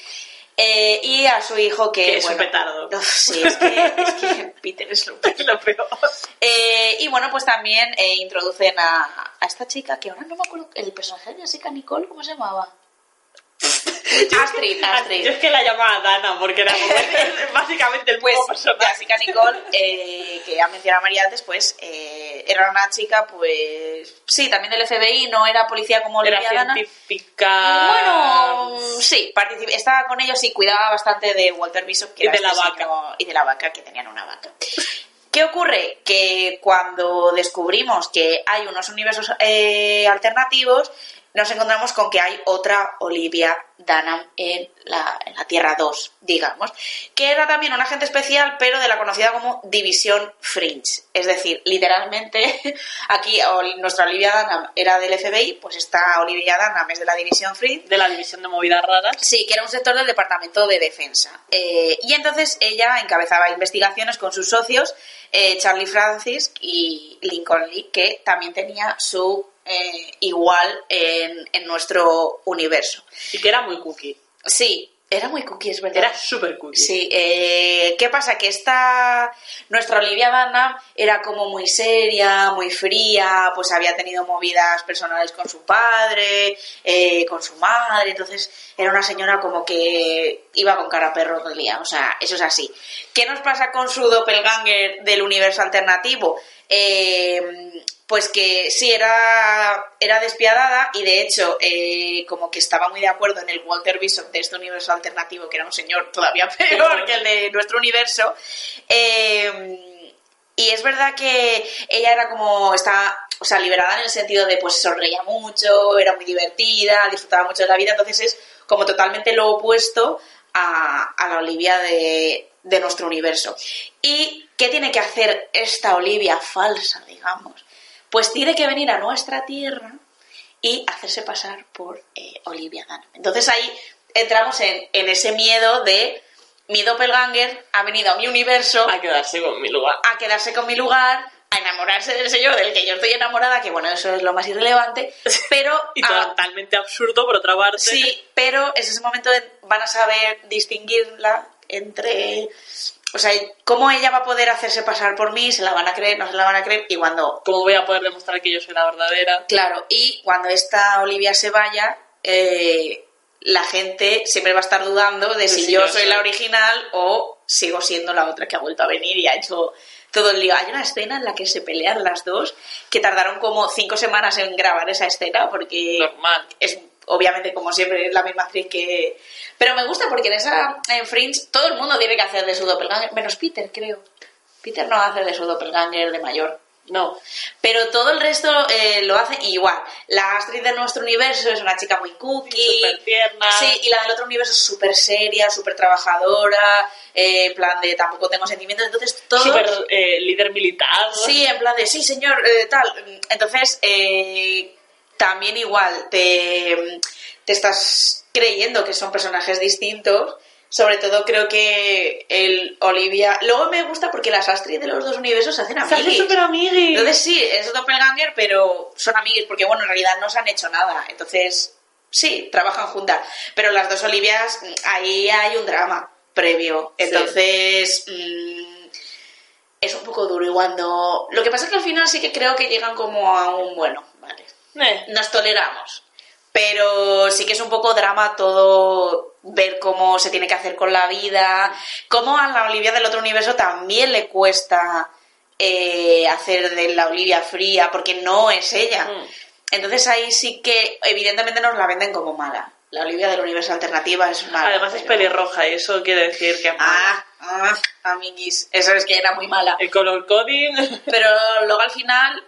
Speaker 2: Eh, y a su hijo que.
Speaker 1: Que es un
Speaker 2: bueno,
Speaker 1: petardo.
Speaker 2: Uf, sí, es que, es que Peter es lo peor.
Speaker 1: Es lo peor.
Speaker 2: Eh, y bueno, pues también eh, introducen a, a esta chica que ahora no me acuerdo el personaje de Jessica Nicole, ¿cómo se llamaba? Astrid,
Speaker 1: Yo
Speaker 2: Astrid.
Speaker 1: es que la llamaba Dana porque era básicamente el
Speaker 2: Pues
Speaker 1: mismo personaje.
Speaker 2: Jessica Nicole, eh, que ha mencionado María antes, pues eh, era una chica, pues sí, también del FBI, no era policía como
Speaker 1: Era
Speaker 2: Olivia Dana.
Speaker 1: científica.
Speaker 2: Bueno, sí, estaba con ellos y cuidaba bastante de Walter Bishop que
Speaker 1: Y
Speaker 2: era
Speaker 1: de la
Speaker 2: este
Speaker 1: vaca.
Speaker 2: señor- y de la vaca, que tenían una vaca. ¿Qué ocurre? Que cuando descubrimos que hay unos universos eh, alternativos, nos encontramos con que hay otra Olivia Dunham en la, en la Tierra 2, digamos, que era también un agente especial, pero de la conocida como División Fringe. Es decir, literalmente, aquí nuestra Olivia Dunham era del FBI, pues esta Olivia Dunham es de la División Fringe,
Speaker 1: De la división de movidas raras.
Speaker 2: Sí, que era un sector del Departamento de Defensa. Eh, y entonces ella encabezaba investigaciones con sus socios, eh, Charlie Francis y Lincoln Lee, que también tenía su eh, igual en, en nuestro universo.
Speaker 1: Y que era muy cookie.
Speaker 2: Sí, era muy cookie, es verdad.
Speaker 1: Era súper cookie.
Speaker 2: Sí, eh, ¿qué pasa? Que esta, nuestra Olivia Dunham era como muy seria, muy fría, pues había tenido movidas personales con su padre, eh, con su madre, entonces era una señora como que iba con cara a perro todo el día, o sea, eso es así. ¿Qué nos pasa con su doppelganger del universo alternativo? Eh, pues que sí, era, era despiadada y de hecho eh, como que estaba muy de acuerdo en el Walter Bishop de este universo alternativo, que era un señor todavía peor que el de nuestro universo. Eh, y es verdad que ella era como, está, o sea, liberada en el sentido de pues sonreía mucho, era muy divertida, disfrutaba mucho de la vida, entonces es como totalmente lo opuesto a, a la Olivia de, de nuestro universo. ¿Y qué tiene que hacer esta Olivia falsa, digamos? Pues tiene que venir a nuestra tierra y hacerse pasar por eh, Olivia Dunham. Entonces ahí entramos en, en ese miedo de mi doppelganger ha venido a mi universo
Speaker 1: A quedarse con mi lugar.
Speaker 2: a quedarse con mi lugar, a enamorarse del señor del que yo estoy enamorada, que bueno, eso es lo más irrelevante, pero
Speaker 1: Y
Speaker 2: a-
Speaker 1: totalmente absurdo, por otra parte.
Speaker 2: sí, pero es ese momento de van a saber distinguirla entre o sea, cómo ella va a poder hacerse pasar por mí, se la van a creer, no se la van a creer y cuando
Speaker 1: ¿Cómo voy a poder demostrar que yo soy la verdadera?
Speaker 2: Claro, y cuando esta Olivia se vaya, eh, la gente siempre va a estar dudando de si yo
Speaker 1: yo
Speaker 2: soy
Speaker 1: soy.
Speaker 2: la original o sigo siendo la otra que ha vuelto a venir y ha hecho todo el lío. Hay una escena en la que se pelean las dos, que tardaron como cinco semanas en grabar esa escena porque
Speaker 1: Normal.
Speaker 2: es obviamente como siempre es la misma actriz que pero me gusta porque en esa en Fringe todo el mundo tiene que hacer de su doppelganger menos Peter creo Peter no hace de su doppelganger de mayor
Speaker 1: No.
Speaker 2: pero todo el resto eh, lo hace igual. La Astrid de nuestro universo es una chica muy cookie.
Speaker 1: Súper tierna.
Speaker 2: Sí, y la del otro universo es súper seria, súper trabajadora, eh, en plan de tampoco tengo sentimientos. Entonces todo...
Speaker 1: Súper eh, líder militar.
Speaker 2: Sí, en plan de sí, señor, eh, tal. Entonces, eh, también igual, te, te estás creyendo que son personajes distintos. Sobre todo creo que el Olivia... Luego me gusta porque las Astrid de los dos universos se hacen
Speaker 1: Se hace
Speaker 2: amiguis.
Speaker 1: súper amigui.
Speaker 2: Entonces sí, es doppelganger, pero son amiguis, porque bueno, en realidad no se han hecho nada. Entonces, sí, trabajan juntas. Pero las dos Olivias, ahí hay un drama previo.
Speaker 1: Sí.
Speaker 2: Entonces, mm, es un poco duro. Y cuando... Lo que pasa es que al final sí que creo que llegan como a un bueno, vale.
Speaker 1: Eh,
Speaker 2: Nos toleramos. Pero sí que es un poco drama todo ver cómo se tiene que hacer con la vida, cómo a la Olivia del otro universo también le cuesta eh, hacer de la Olivia fría, porque no es ella.
Speaker 1: Mm.
Speaker 2: Entonces ahí sí que evidentemente nos la venden como mala. La Olivia del universo alternativa es mala.
Speaker 1: Además es
Speaker 2: pero-
Speaker 1: pelirroja y eso quiere decir que es.
Speaker 2: Ah, ah, amiguis, eso es que era muy mala.
Speaker 1: El color coding.
Speaker 2: Pero luego al final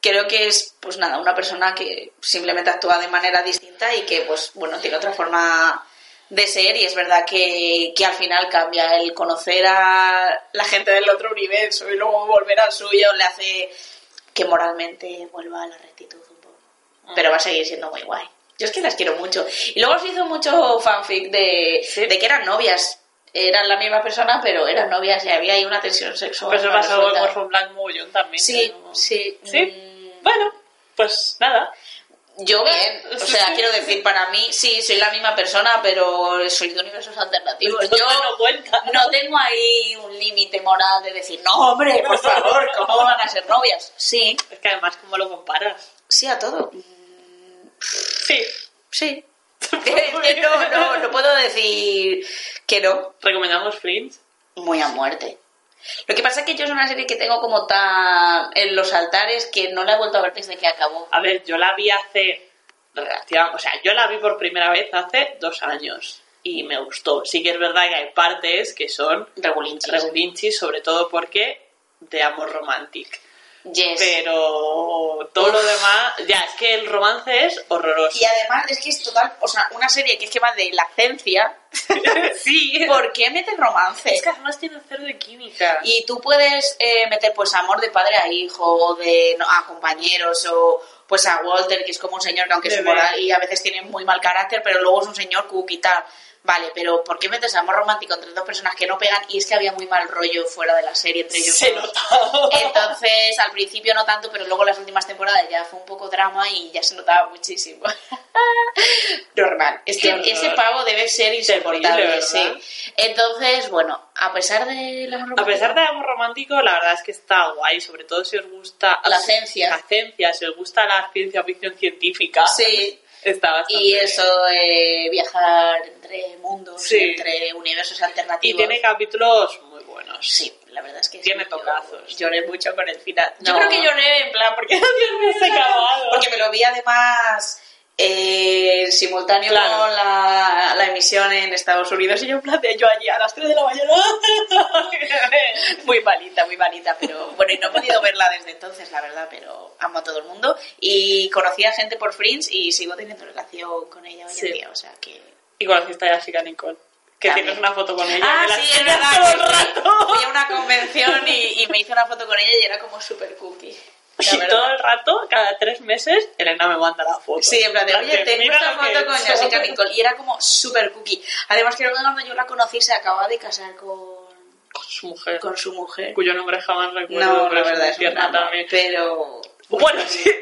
Speaker 2: creo que es, pues nada, una persona que simplemente actúa de manera distinta y que, pues bueno, tiene otra forma de ser y es verdad que, que al final cambia el conocer a la gente del otro universo y luego volver al suyo le hace que moralmente vuelva a la rectitud un poco. Pero va a seguir siendo muy guay. Yo es que las quiero mucho. Y luego se hizo mucho fanfic de,
Speaker 1: Sí.
Speaker 2: de que eran novias. Eran la misma persona, pero eran novias y había ahí una tensión sexual.
Speaker 1: Pues eso pasó
Speaker 2: resuelta.
Speaker 1: Orphan Black Mogollón también.
Speaker 2: Sí,
Speaker 1: pero-
Speaker 2: sí.
Speaker 1: ¿Sí? Bueno, pues nada.
Speaker 2: Yo bien, o sea, quiero decir, para mí sí, soy la misma persona, pero soy de universos alternativos. Yo
Speaker 1: no cuenta.
Speaker 2: no tengo ahí un límite moral de decir, no, hombre, por favor, ¿cómo van a ser novias? Sí,
Speaker 1: Es que además, ¿cómo lo comparas?
Speaker 2: sí a todo.
Speaker 1: Sí.
Speaker 2: Sí. No, no, no puedo decir que no.
Speaker 1: ¿Recomendamos Fringe?
Speaker 2: Muy a muerte. Lo que pasa es que yo es una serie que tengo como tan en los altares que no la he vuelto a ver desde que acabó.
Speaker 1: A ver, yo la vi hace... O sea, yo la vi por primera vez hace dos años y me gustó. Sí que es verdad que hay partes que son
Speaker 2: Regulinchis.
Speaker 1: regulinchis, sobre todo porque de amor romántico.
Speaker 2: Yes.
Speaker 1: Pero todo lo demás, ya, es que el romance es horroroso.
Speaker 2: Y además es que es total, o sea, una serie que es que va de la ciencia.
Speaker 1: sí,
Speaker 2: ¿Por qué metes romance?
Speaker 1: es que además tiene cero de química.
Speaker 2: Y tú puedes eh, meter pues amor de padre a hijo, o de no, a compañeros, o pues a Walter, que es como un señor que aunque es moral y a veces tiene muy mal carácter, pero luego es un señor cook y tal. Vale, pero ¿por qué metes amor romántico entre dos personas que no pegan? Y es que había muy mal rollo fuera de la serie entre ellos.
Speaker 1: Se
Speaker 2: dos.
Speaker 1: nota.
Speaker 2: Entonces, al principio no tanto, pero luego las últimas temporadas ya fue un poco drama y ya se notaba muchísimo. Normal. Es que ese pavo debe ser insoportable, sí. Entonces, bueno, a pesar de la
Speaker 1: A pesar de amor romántico, la verdad es que está guay, sobre todo si os gusta
Speaker 2: La ciencia.
Speaker 1: La ciencia, si os gusta la ciencia ficción científica.
Speaker 2: Sí.
Speaker 1: Está bastante
Speaker 2: Y eso, eh, viajar entre mundos,
Speaker 1: Sí.
Speaker 2: entre universos
Speaker 1: Y
Speaker 2: alternativos.
Speaker 1: tiene capítulos muy buenos.
Speaker 2: Sí, la verdad es que
Speaker 1: Tiene
Speaker 2: sí,
Speaker 1: tocazos.
Speaker 2: Lloré mucho con el final. Yo creo que lloré en plan porque
Speaker 1: Se ha acabado.
Speaker 2: Porque me lo vi además eh, en simultáneo
Speaker 1: Claro.
Speaker 2: con la, la emisión en Estados Unidos y yo en plan de yo allí a las 3 de la mañana. muy malita, muy malita, pero bueno, y no he podido verla desde entonces, la verdad, pero amo a todo el mundo. Y conocí a gente por Fringe y sigo teniendo relación con ella hoy
Speaker 1: Sí.
Speaker 2: en día, o sea que...
Speaker 1: Y conociste a Jessica Nicole. Que
Speaker 2: También.
Speaker 1: tienes una foto con ella.
Speaker 2: Ah, sí, es verdad.
Speaker 1: todo el rato.
Speaker 2: Fui a una convención y, y me hice una foto con ella y era como súper cookie.
Speaker 1: Y todo el rato, cada tres meses, Elena me manda la foto.
Speaker 2: Sí, en plan de, oye, tengo esta foto con. Jessica Nicole. Y era como súper cookie. Además, creo que cuando yo la conocí se acababa de casar con,
Speaker 1: Con su mujer.
Speaker 2: con su mujer.
Speaker 1: Cuyo nombre jamás recuerdo.
Speaker 2: No, la verdad es
Speaker 1: tierna también.
Speaker 2: Pero...
Speaker 1: Bueno, sí.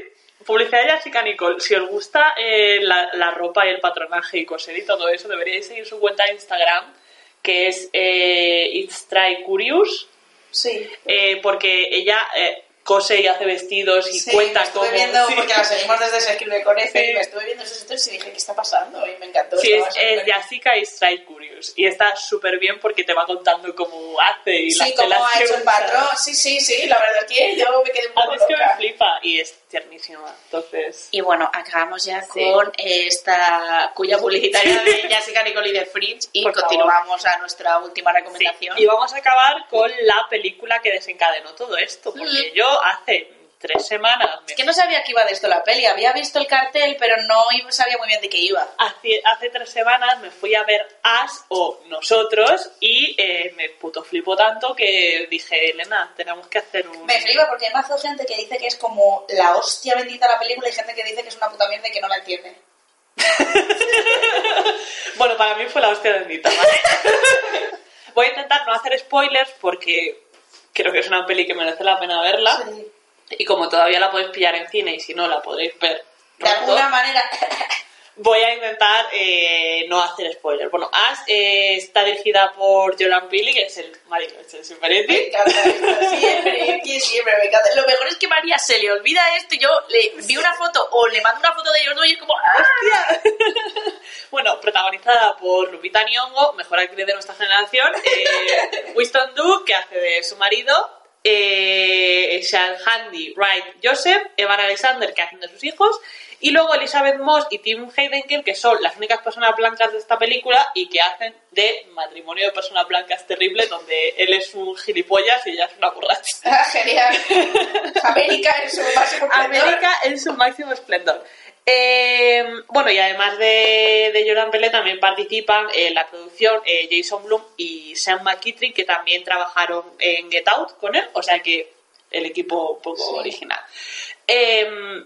Speaker 1: Publicidad de Jessica Nicole. Si os gusta eh, la, la ropa y el patronaje y coser y todo eso, deberíais seguir su cuenta de Instagram, que es eh, It's Try Curious,
Speaker 2: Sí.
Speaker 1: eh, porque ella eh, cose y hace vestidos y
Speaker 2: Sí,
Speaker 1: cuenta
Speaker 2: me estuve
Speaker 1: cómo...
Speaker 2: viendo,
Speaker 1: sí.
Speaker 2: porque la seguimos desde Se escribe con F,
Speaker 1: Sí.
Speaker 2: y me estuve viendo esos stories y dije, ¿qué está pasando? Y me encantó.
Speaker 1: Sí, es,
Speaker 2: estaba
Speaker 1: es Jessica Is Try Curious. Y está súper bien porque te va contando cómo hace y las
Speaker 2: Sí, como
Speaker 1: telas
Speaker 2: ha hecho el
Speaker 1: usa.
Speaker 2: patrón. Sí, sí, sí, la verdad es que yo me quedé un poco
Speaker 1: es que me
Speaker 2: loca.
Speaker 1: flipa y es tiernísima. Entonces...
Speaker 2: Y bueno, acabamos ya
Speaker 1: Sí.
Speaker 2: con esta cuya publicitaria de Jessica Nicole y de Fringe y
Speaker 1: Por favor.
Speaker 2: continuamos a nuestra última
Speaker 1: Sí,
Speaker 2: recomendación.
Speaker 1: Y vamos a acabar con la película que desencadenó todo esto, porque
Speaker 2: Mm.
Speaker 1: yo hace tres semanas me
Speaker 2: Es que no sabía que iba de esto la peli, había visto el cartel, pero no sabía muy bien de qué iba.
Speaker 1: hace, hace tres semanas me fui a ver As o Nosotros y eh, me puto flipo tanto que dije, Elena, tenemos que hacer un...
Speaker 2: Me flipa porque hay mazo gente que dice que es como la hostia bendita la película y gente que dice que es una puta mierda y que no la entiende.
Speaker 1: Bueno, para mí fue la hostia bendita, ¿vale? Voy a intentar no hacer spoilers porque creo que es una peli que merece la pena verla.
Speaker 2: Sí.
Speaker 1: Y como todavía la podéis pillar en cine y si no la podréis ver
Speaker 2: De
Speaker 1: pronto,
Speaker 2: alguna manera...
Speaker 1: voy a intentar eh, no hacer spoilers. Bueno, As eh, está dirigida por Jordan Peele, que es el marido de Chelsea
Speaker 2: Me
Speaker 1: Peretti.
Speaker 2: encanta esto, siempre, que siempre me encanta. Lo mejor es que María se le olvida esto y yo le vi una foto o le mando una foto de ellos dos y es como ¡ah!
Speaker 1: Bueno, protagonizada por Lupita Nyong'o, mejor actriz de nuestra generación, eh, Winston Duke, que hace de su marido, eh, Sean Handy, Wright Joseph, Evan Alexander, que hacen de sus hijos, y luego Elizabeth Moss y Tim Heidecker, que son las únicas personas blancas de esta película y que hacen de matrimonio de personas blancas terrible, donde él es un gilipollas y ella es una borracha.
Speaker 2: Ah, Genial. América en su máximo esplendor.
Speaker 1: América en su máximo esplendor. Eh, bueno, y además de, de Jordan Peele también participan en la producción eh, Jason Blum y Sam McKittrick, que también trabajaron en Get Out con él, o sea que el equipo un poco
Speaker 2: Sí.
Speaker 1: original. Eh,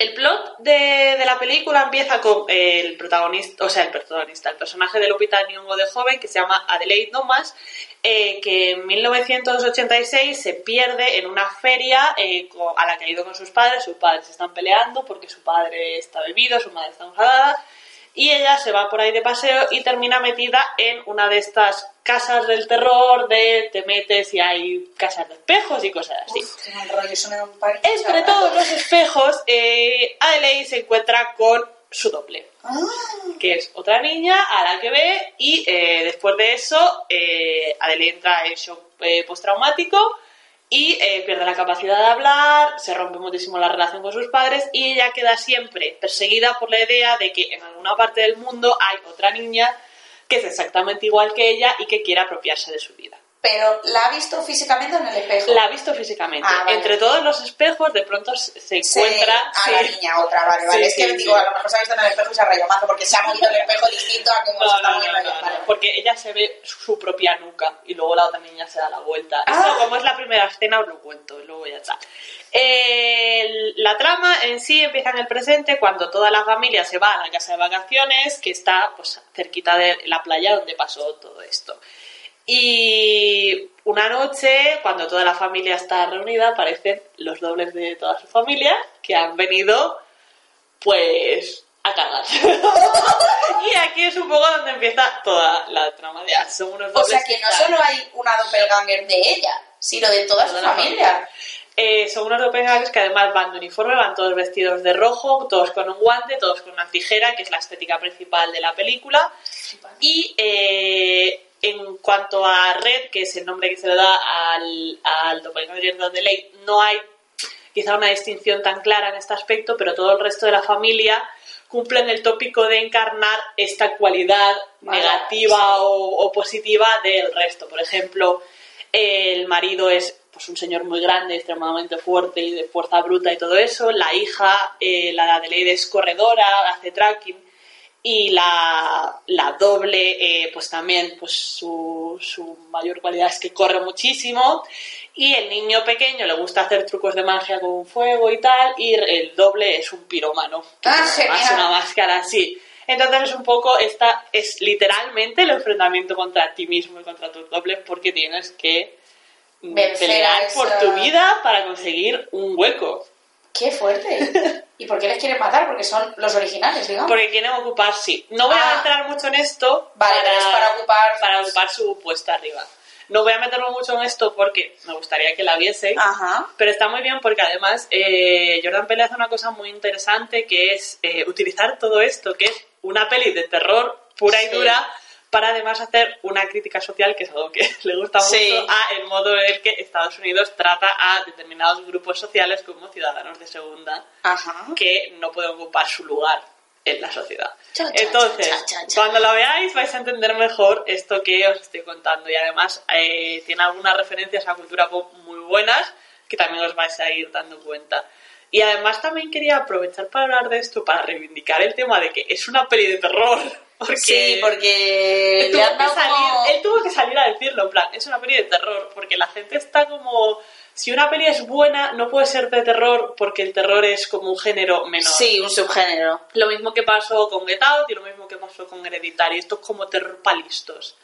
Speaker 1: el plot de, la película empieza con el protagonista, o sea, el protagonista, el personaje de Lupita Nyong'o de joven, que se llama Adelaide Nomas, eh, que en 1986 se pierde en una feria eh, a la que ha ido con sus padres. Sus padres se están peleando porque su padre está bebido, su madre está enfadada. Y ella se va por ahí de paseo y termina metida en una de estas casas del terror de te metes y hay casas de espejos y cosas así.
Speaker 2: Uf, qué mal rollo, eso me da un par-
Speaker 1: Entre todos los espejos, eh, Adelaide se encuentra con su doble,
Speaker 2: Ah,
Speaker 1: que es otra niña a la que ve y eh, después de eso eh, Adelaide entra en shock eh, postraumático y eh, pierde la capacidad de hablar, se rompe muchísimo la relación con sus padres y ella queda siempre perseguida por la idea de que en alguna parte del mundo hay otra niña que es exactamente igual que ella y que quiere apropiarse de su vida.
Speaker 2: Pero ¿la ha visto físicamente en el espejo?
Speaker 1: La ha visto físicamente.
Speaker 2: Ah, vale.
Speaker 1: Entre todos los espejos, de pronto se se
Speaker 2: Se-
Speaker 1: encuentra.
Speaker 2: a la
Speaker 1: sí.
Speaker 2: niña otra, vale, vale.
Speaker 1: Sí,
Speaker 2: es que
Speaker 1: sí,
Speaker 2: digo,
Speaker 1: sí.
Speaker 2: a lo mejor se ha visto en el espejo y se ha rayado porque se ha movido el espejo distinto a como se
Speaker 1: No,
Speaker 2: está
Speaker 1: no,
Speaker 2: moviendo
Speaker 1: no, no,
Speaker 2: Vale.
Speaker 1: porque ella se ve su propia nuca y luego la otra niña se da la vuelta.
Speaker 2: Ah.
Speaker 1: Esto, como es la primera escena, os lo cuento luego ya está. El- la trama en sí empieza en el presente cuando toda la familia se va a la casa de vacaciones que está pues cerquita de la playa donde pasó todo esto. Y una noche, cuando toda la familia está reunida, aparecen los dobles de toda su familia que han venido, pues, a cagar. y aquí es un poco donde empieza toda la trama de ah, son unos
Speaker 2: O sea que no solo hay una doppelganger de ella, sino de toda su familia.
Speaker 1: Eh, son unos doppelgangers que además van de uniforme, van todos vestidos de rojo, todos con un guante, todos con una tijera, que es la estética principal de la película. Y eh, en cuanto a Red, que es el nombre que se le da al, al doppelganger de ley, no hay quizá una distinción tan clara en este aspecto, pero todo el resto de la familia cumplen el tópico de encarnar esta cualidad
Speaker 2: Vale,
Speaker 1: negativa o, o positiva del resto. Por ejemplo, el marido es pues, un señor muy grande, extremadamente fuerte y de fuerza bruta y todo eso. La hija, eh, la de Adelaide, es corredora, hace tracking. Y la, la doble, eh, pues también, pues su, su mayor cualidad es que corre muchísimo. Y el niño pequeño le gusta hacer trucos de magia con fuego y tal. Y el doble es un pirómano. que
Speaker 2: Ah, genial.
Speaker 1: una máscara así. Entonces es un poco, esta es literalmente el enfrentamiento contra ti mismo y contra tus dobles porque tienes que
Speaker 2: Vencer
Speaker 1: pelear por tu vida para conseguir un hueco.
Speaker 2: ¡Qué fuerte! ¿Y por qué les quieren matar? Porque son los originales, digamos.
Speaker 1: Porque quieren ocupar, sí. No voy
Speaker 2: Ah.
Speaker 1: a entrar mucho en esto
Speaker 2: Vale, pero es para ocupar-
Speaker 1: para ocupar su puesta arriba. No voy a meterme mucho en esto porque me gustaría que la viese.
Speaker 2: Ajá.
Speaker 1: Pero está muy bien porque además eh, Jordan Peele hace una cosa muy interesante que es eh, utilizar todo esto, que es una peli de terror pura y
Speaker 2: Sí.
Speaker 1: dura, para además hacer una crítica social, que es algo que le gusta
Speaker 2: Sí.
Speaker 1: mucho, a el modo en el que Estados Unidos trata a determinados grupos sociales como ciudadanos de segunda
Speaker 2: Ajá.
Speaker 1: que no pueden ocupar su lugar en la sociedad.
Speaker 2: Cha, cha,
Speaker 1: Entonces,
Speaker 2: cha,
Speaker 1: cuando lo veáis vais a entender mejor esto que os estoy contando y además eh, tiene algunas referencias a cultura pop muy buenas que también os vais a ir dando cuenta. Y además también quería aprovechar para hablar de esto, para reivindicar el tema de que es una peli de terror. Porque
Speaker 2: Sí, porque
Speaker 1: él
Speaker 2: le
Speaker 1: tuvo,
Speaker 2: han
Speaker 1: que salir, él tuvo que salir a decirlo, en plan, es una peli de terror, porque la gente está como... Si una peli es buena, no puede ser de terror porque el terror es como un género menor.
Speaker 2: Sí, un subgénero.
Speaker 1: Lo mismo que pasó con Get Out y lo mismo que pasó con Hereditary. Esto es como terror palistos.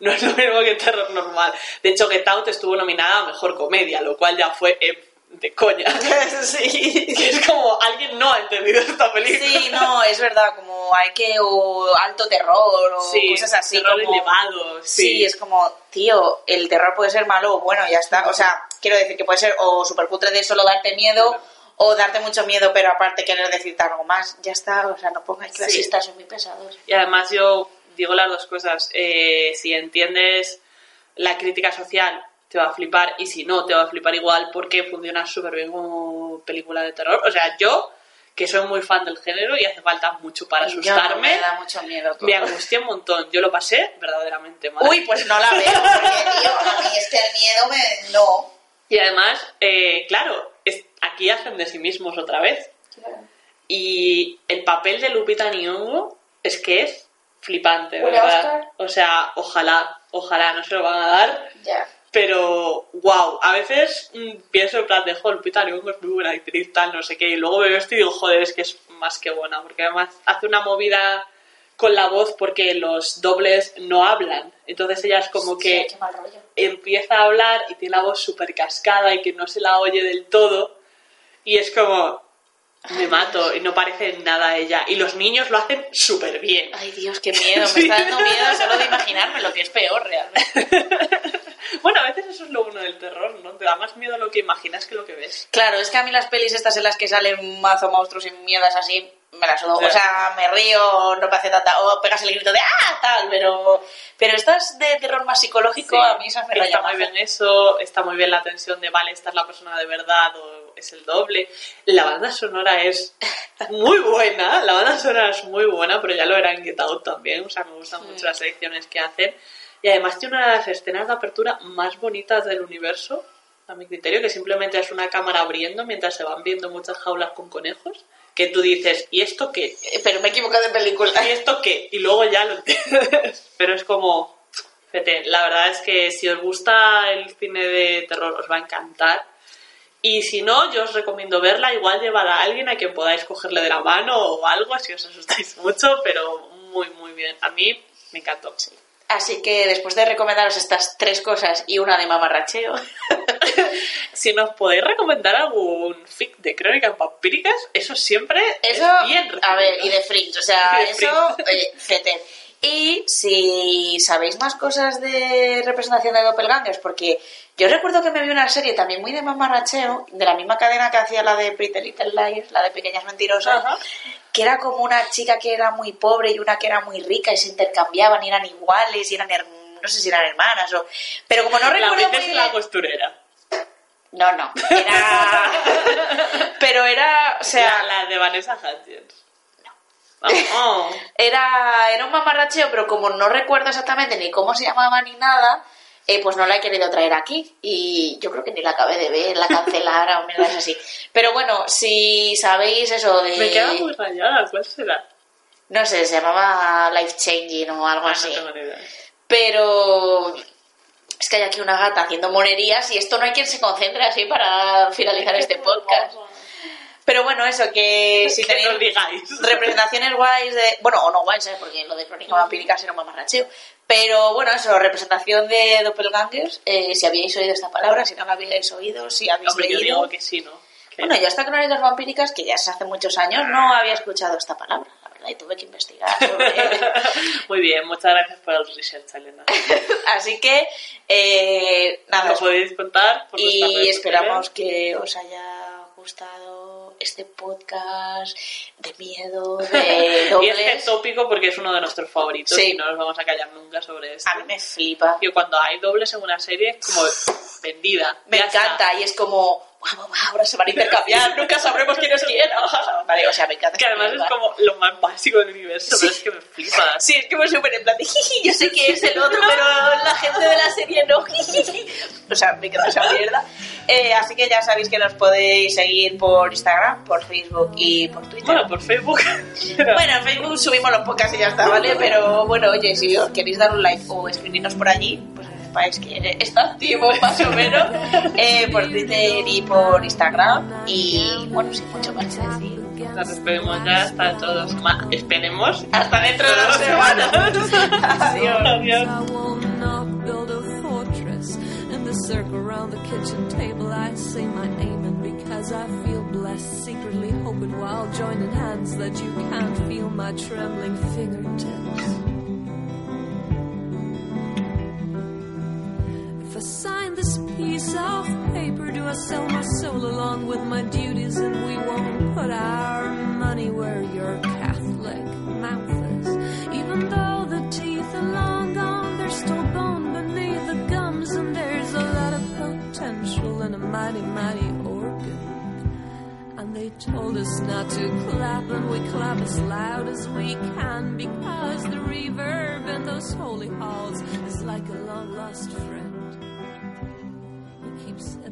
Speaker 1: No es lo mismo que terror normal. De hecho, Get Out estuvo nominada a Mejor Comedia, lo cual ya fue eh, de coña.
Speaker 2: sí.
Speaker 1: Que es como, alguien no ha entendido esta película.
Speaker 2: Sí, no, es verdad, como hay que o alto terror o
Speaker 1: Sí,
Speaker 2: cosas así.
Speaker 1: terror
Speaker 2: como-
Speaker 1: elevado.
Speaker 2: Sí.
Speaker 1: Sí,
Speaker 2: es como, tío, el terror puede ser malo o bueno, ya está. O sea, quiero decir que puede ser o super cutre de solo darte miedo o darte mucho miedo, pero aparte querer decirte algo más. Ya está, o sea, no pongáis clasistas, son muy pesados.
Speaker 1: Y además yo digo las dos cosas. Eh, si entiendes la crítica social, te va a flipar. Y si no, te va a flipar igual porque funciona súper bien como película de terror. O sea, yo, que soy muy fan del género y hace falta mucho para
Speaker 2: no,
Speaker 1: asustarme,
Speaker 2: me da mucho miedo. todo.
Speaker 1: me angustia un montón. Yo lo pasé verdaderamente mal.
Speaker 2: Uy, pues no la veo, porque, tío, a mí es que el miedo me... No.
Speaker 1: Y además, eh, claro, es- aquí hacen de sí mismos otra vez. Y el papel de Lupita Nyong'o es que es flipante,
Speaker 2: ¿Huele a
Speaker 1: ¿verdad? O sea, ojalá, ojalá no se lo van a dar,
Speaker 2: Ya.
Speaker 1: Pero wow, a veces mm, pienso en plan de, joder, Lupita Nyong'o es muy buena actriz, tal, no sé qué, y luego veo esto y digo, joder, es que es más que buena, porque además hace una movida con la voz porque los dobles no hablan, entonces ella es como que empieza a hablar y tiene la voz súper cascada y que no se la oye del todo. Y es como, me mato y no parece nada ella. Y los niños lo hacen súper bien.
Speaker 2: Ay, Dios, qué miedo. Me está dando miedo solo de imaginarme lo que es peor realmente.
Speaker 1: Bueno, a veces eso es lo bueno del terror, ¿no? Te da más miedo lo que imaginas que lo que ves.
Speaker 2: Claro, es que a mí las pelis estas en las que salen mazo monstruos y mierdas así, me las sudo. O sea, me río, no me hace tanta... O pegas el grito de ¡ah! tal, pero... Pero estas de terror más psicológico,
Speaker 1: Sí,
Speaker 2: a mí esas me
Speaker 1: Está muy bien eso, está muy bien la tensión de, vale, esta es la persona de verdad o es el doble. La banda sonora es muy buena, la banda sonora es muy buena, pero ya lo era en Get Out también, o sea, me gustan
Speaker 2: Mm.
Speaker 1: mucho las selecciones que hacen. Y además tiene una de las escenas de apertura más bonitas del universo, a mi criterio, que simplemente es una cámara abriendo mientras se van viendo muchas jaulas con conejos, que tú dices, ¿y esto qué?
Speaker 2: Eh, Pero me he equivocado de película.
Speaker 1: ¿Y esto qué? Y luego ya lo entiendes. Pero es como, fíjate, la verdad es que si os gusta el cine de terror os va a encantar. Y si no, yo os recomiendo verla, igual llevar a alguien a quien podáis cogerle de la mano o algo, si os asustáis mucho, pero muy, muy bien. A mí me encantó.
Speaker 2: Así que después de recomendaros estas tres cosas y una de mamarracheo,
Speaker 1: Si nos podéis recomendar algún fic de crónicas vampíricas, eso siempre
Speaker 2: eso,
Speaker 1: es bien
Speaker 2: a ver, y de Fringe, o sea, eso, eh, fete. Y si sabéis más cosas de representación de doppelgangers, porque yo recuerdo que me vi una serie también muy de mamarracheo, de la misma cadena que hacía la de Pretty Little Liars, la de Pequeñas Mentirosas,
Speaker 1: Ajá.
Speaker 2: que era como una chica que era muy pobre y una que era muy rica y se intercambiaban y eran iguales y eran, no sé si eran hermanas o... Pero como no
Speaker 1: La
Speaker 2: recuerdo muy
Speaker 1: princesa y
Speaker 2: bien...
Speaker 1: la costurera.
Speaker 2: No, no, era... Pero era, o sea...
Speaker 1: la, la de Vanessa Hudgens. Oh.
Speaker 2: Era, era un mamarracheo, pero como no recuerdo exactamente ni cómo se llamaba ni nada, eh, pues no la he querido traer aquí. Y yo creo que ni la acabé de ver, la cancelaron, mierdas así. Pero bueno, si sabéis eso de...
Speaker 1: Me queda muy rayada, ¿cuál será?
Speaker 2: No sé, se llamaba Life Changing o algo
Speaker 1: Ah,
Speaker 2: así.
Speaker 1: No.
Speaker 2: Pero es que hay aquí una gata haciendo monerías y esto no hay quien se concentre así para finalizar este podcast. Pero bueno, eso, que si
Speaker 1: Que
Speaker 2: tenéis
Speaker 1: nos digáis.
Speaker 2: representaciones guays de... Bueno, o no guays, ¿eh? porque lo de Crónica Vampírica era un mamarracheo. Pero bueno, eso, representación de doppelgangers, eh, si habíais oído esta palabra, si no la habíais oído, si habéis
Speaker 1: Hombre, yo
Speaker 2: leído...
Speaker 1: digo que sí, ¿no? Que-
Speaker 2: Bueno, yo hasta Crónicas Vampíricas, que ya es hace muchos años, no había escuchado esta palabra, la verdad, y tuve que investigar sobre...
Speaker 1: Muy bien, muchas gracias por el research, Elena.
Speaker 2: Así que, eh, nada,
Speaker 1: Lo podéis contar por
Speaker 2: y esperamos que os haya gustado este podcast de miedo, de
Speaker 1: Y este
Speaker 2: dobles.
Speaker 1: tópico porque es uno de nuestros favoritos
Speaker 2: Sí.
Speaker 1: y no nos vamos a callar nunca sobre esto.
Speaker 2: A mí me flipa.
Speaker 1: Y cuando hay dobles en una serie es como vendida.
Speaker 2: Me
Speaker 1: está.
Speaker 2: encanta y es como, "Guau, guau, ahora se van a intercambiar, nunca sabremos quién es quién. Vale, o sea, me encanta.
Speaker 1: Que además es como lo más básico del universo, pero es que me flipa.
Speaker 2: Sí, es que me súper en plan de jiji, yo sé que es el otro, pero la gente de la serie no. jiji. O sea, me encanta esa mierda. Eh, así que ya sabéis que nos podéis seguir por Instagram, por Facebook y por Twitter.
Speaker 1: Bueno, por Facebook.
Speaker 2: Bueno, en Facebook subimos los podcasts y ya está, ¿vale? Pero bueno, oye, si os queréis dar un like o escribirnos por allí, pues sepáis que está activo más o menos eh, por Twitter y por Instagram. Y bueno, sin mucho más decir.
Speaker 1: Nos despedimos ya hasta dentro de dos semanas. Esperemos.
Speaker 2: Hasta dentro de dos semanas. Adiós.
Speaker 1: Adiós.
Speaker 3: I will not build a fortress in the circle around the kitchen table. I say my amen because I feel blessed, secretly hoping while joining hands that you can't feel my trembling fingertips. Sign this piece of paper, do I sell my soul along with my duties and we won't put our money where your Catholic mouth is? Even though the teeth are long gone, there's still bone beneath the gums and there's a lot of potential in a mighty, mighty organ. And they told us not to clap, and we clap as loud as we can because the reverb in those holy halls is like a long lost friend keeps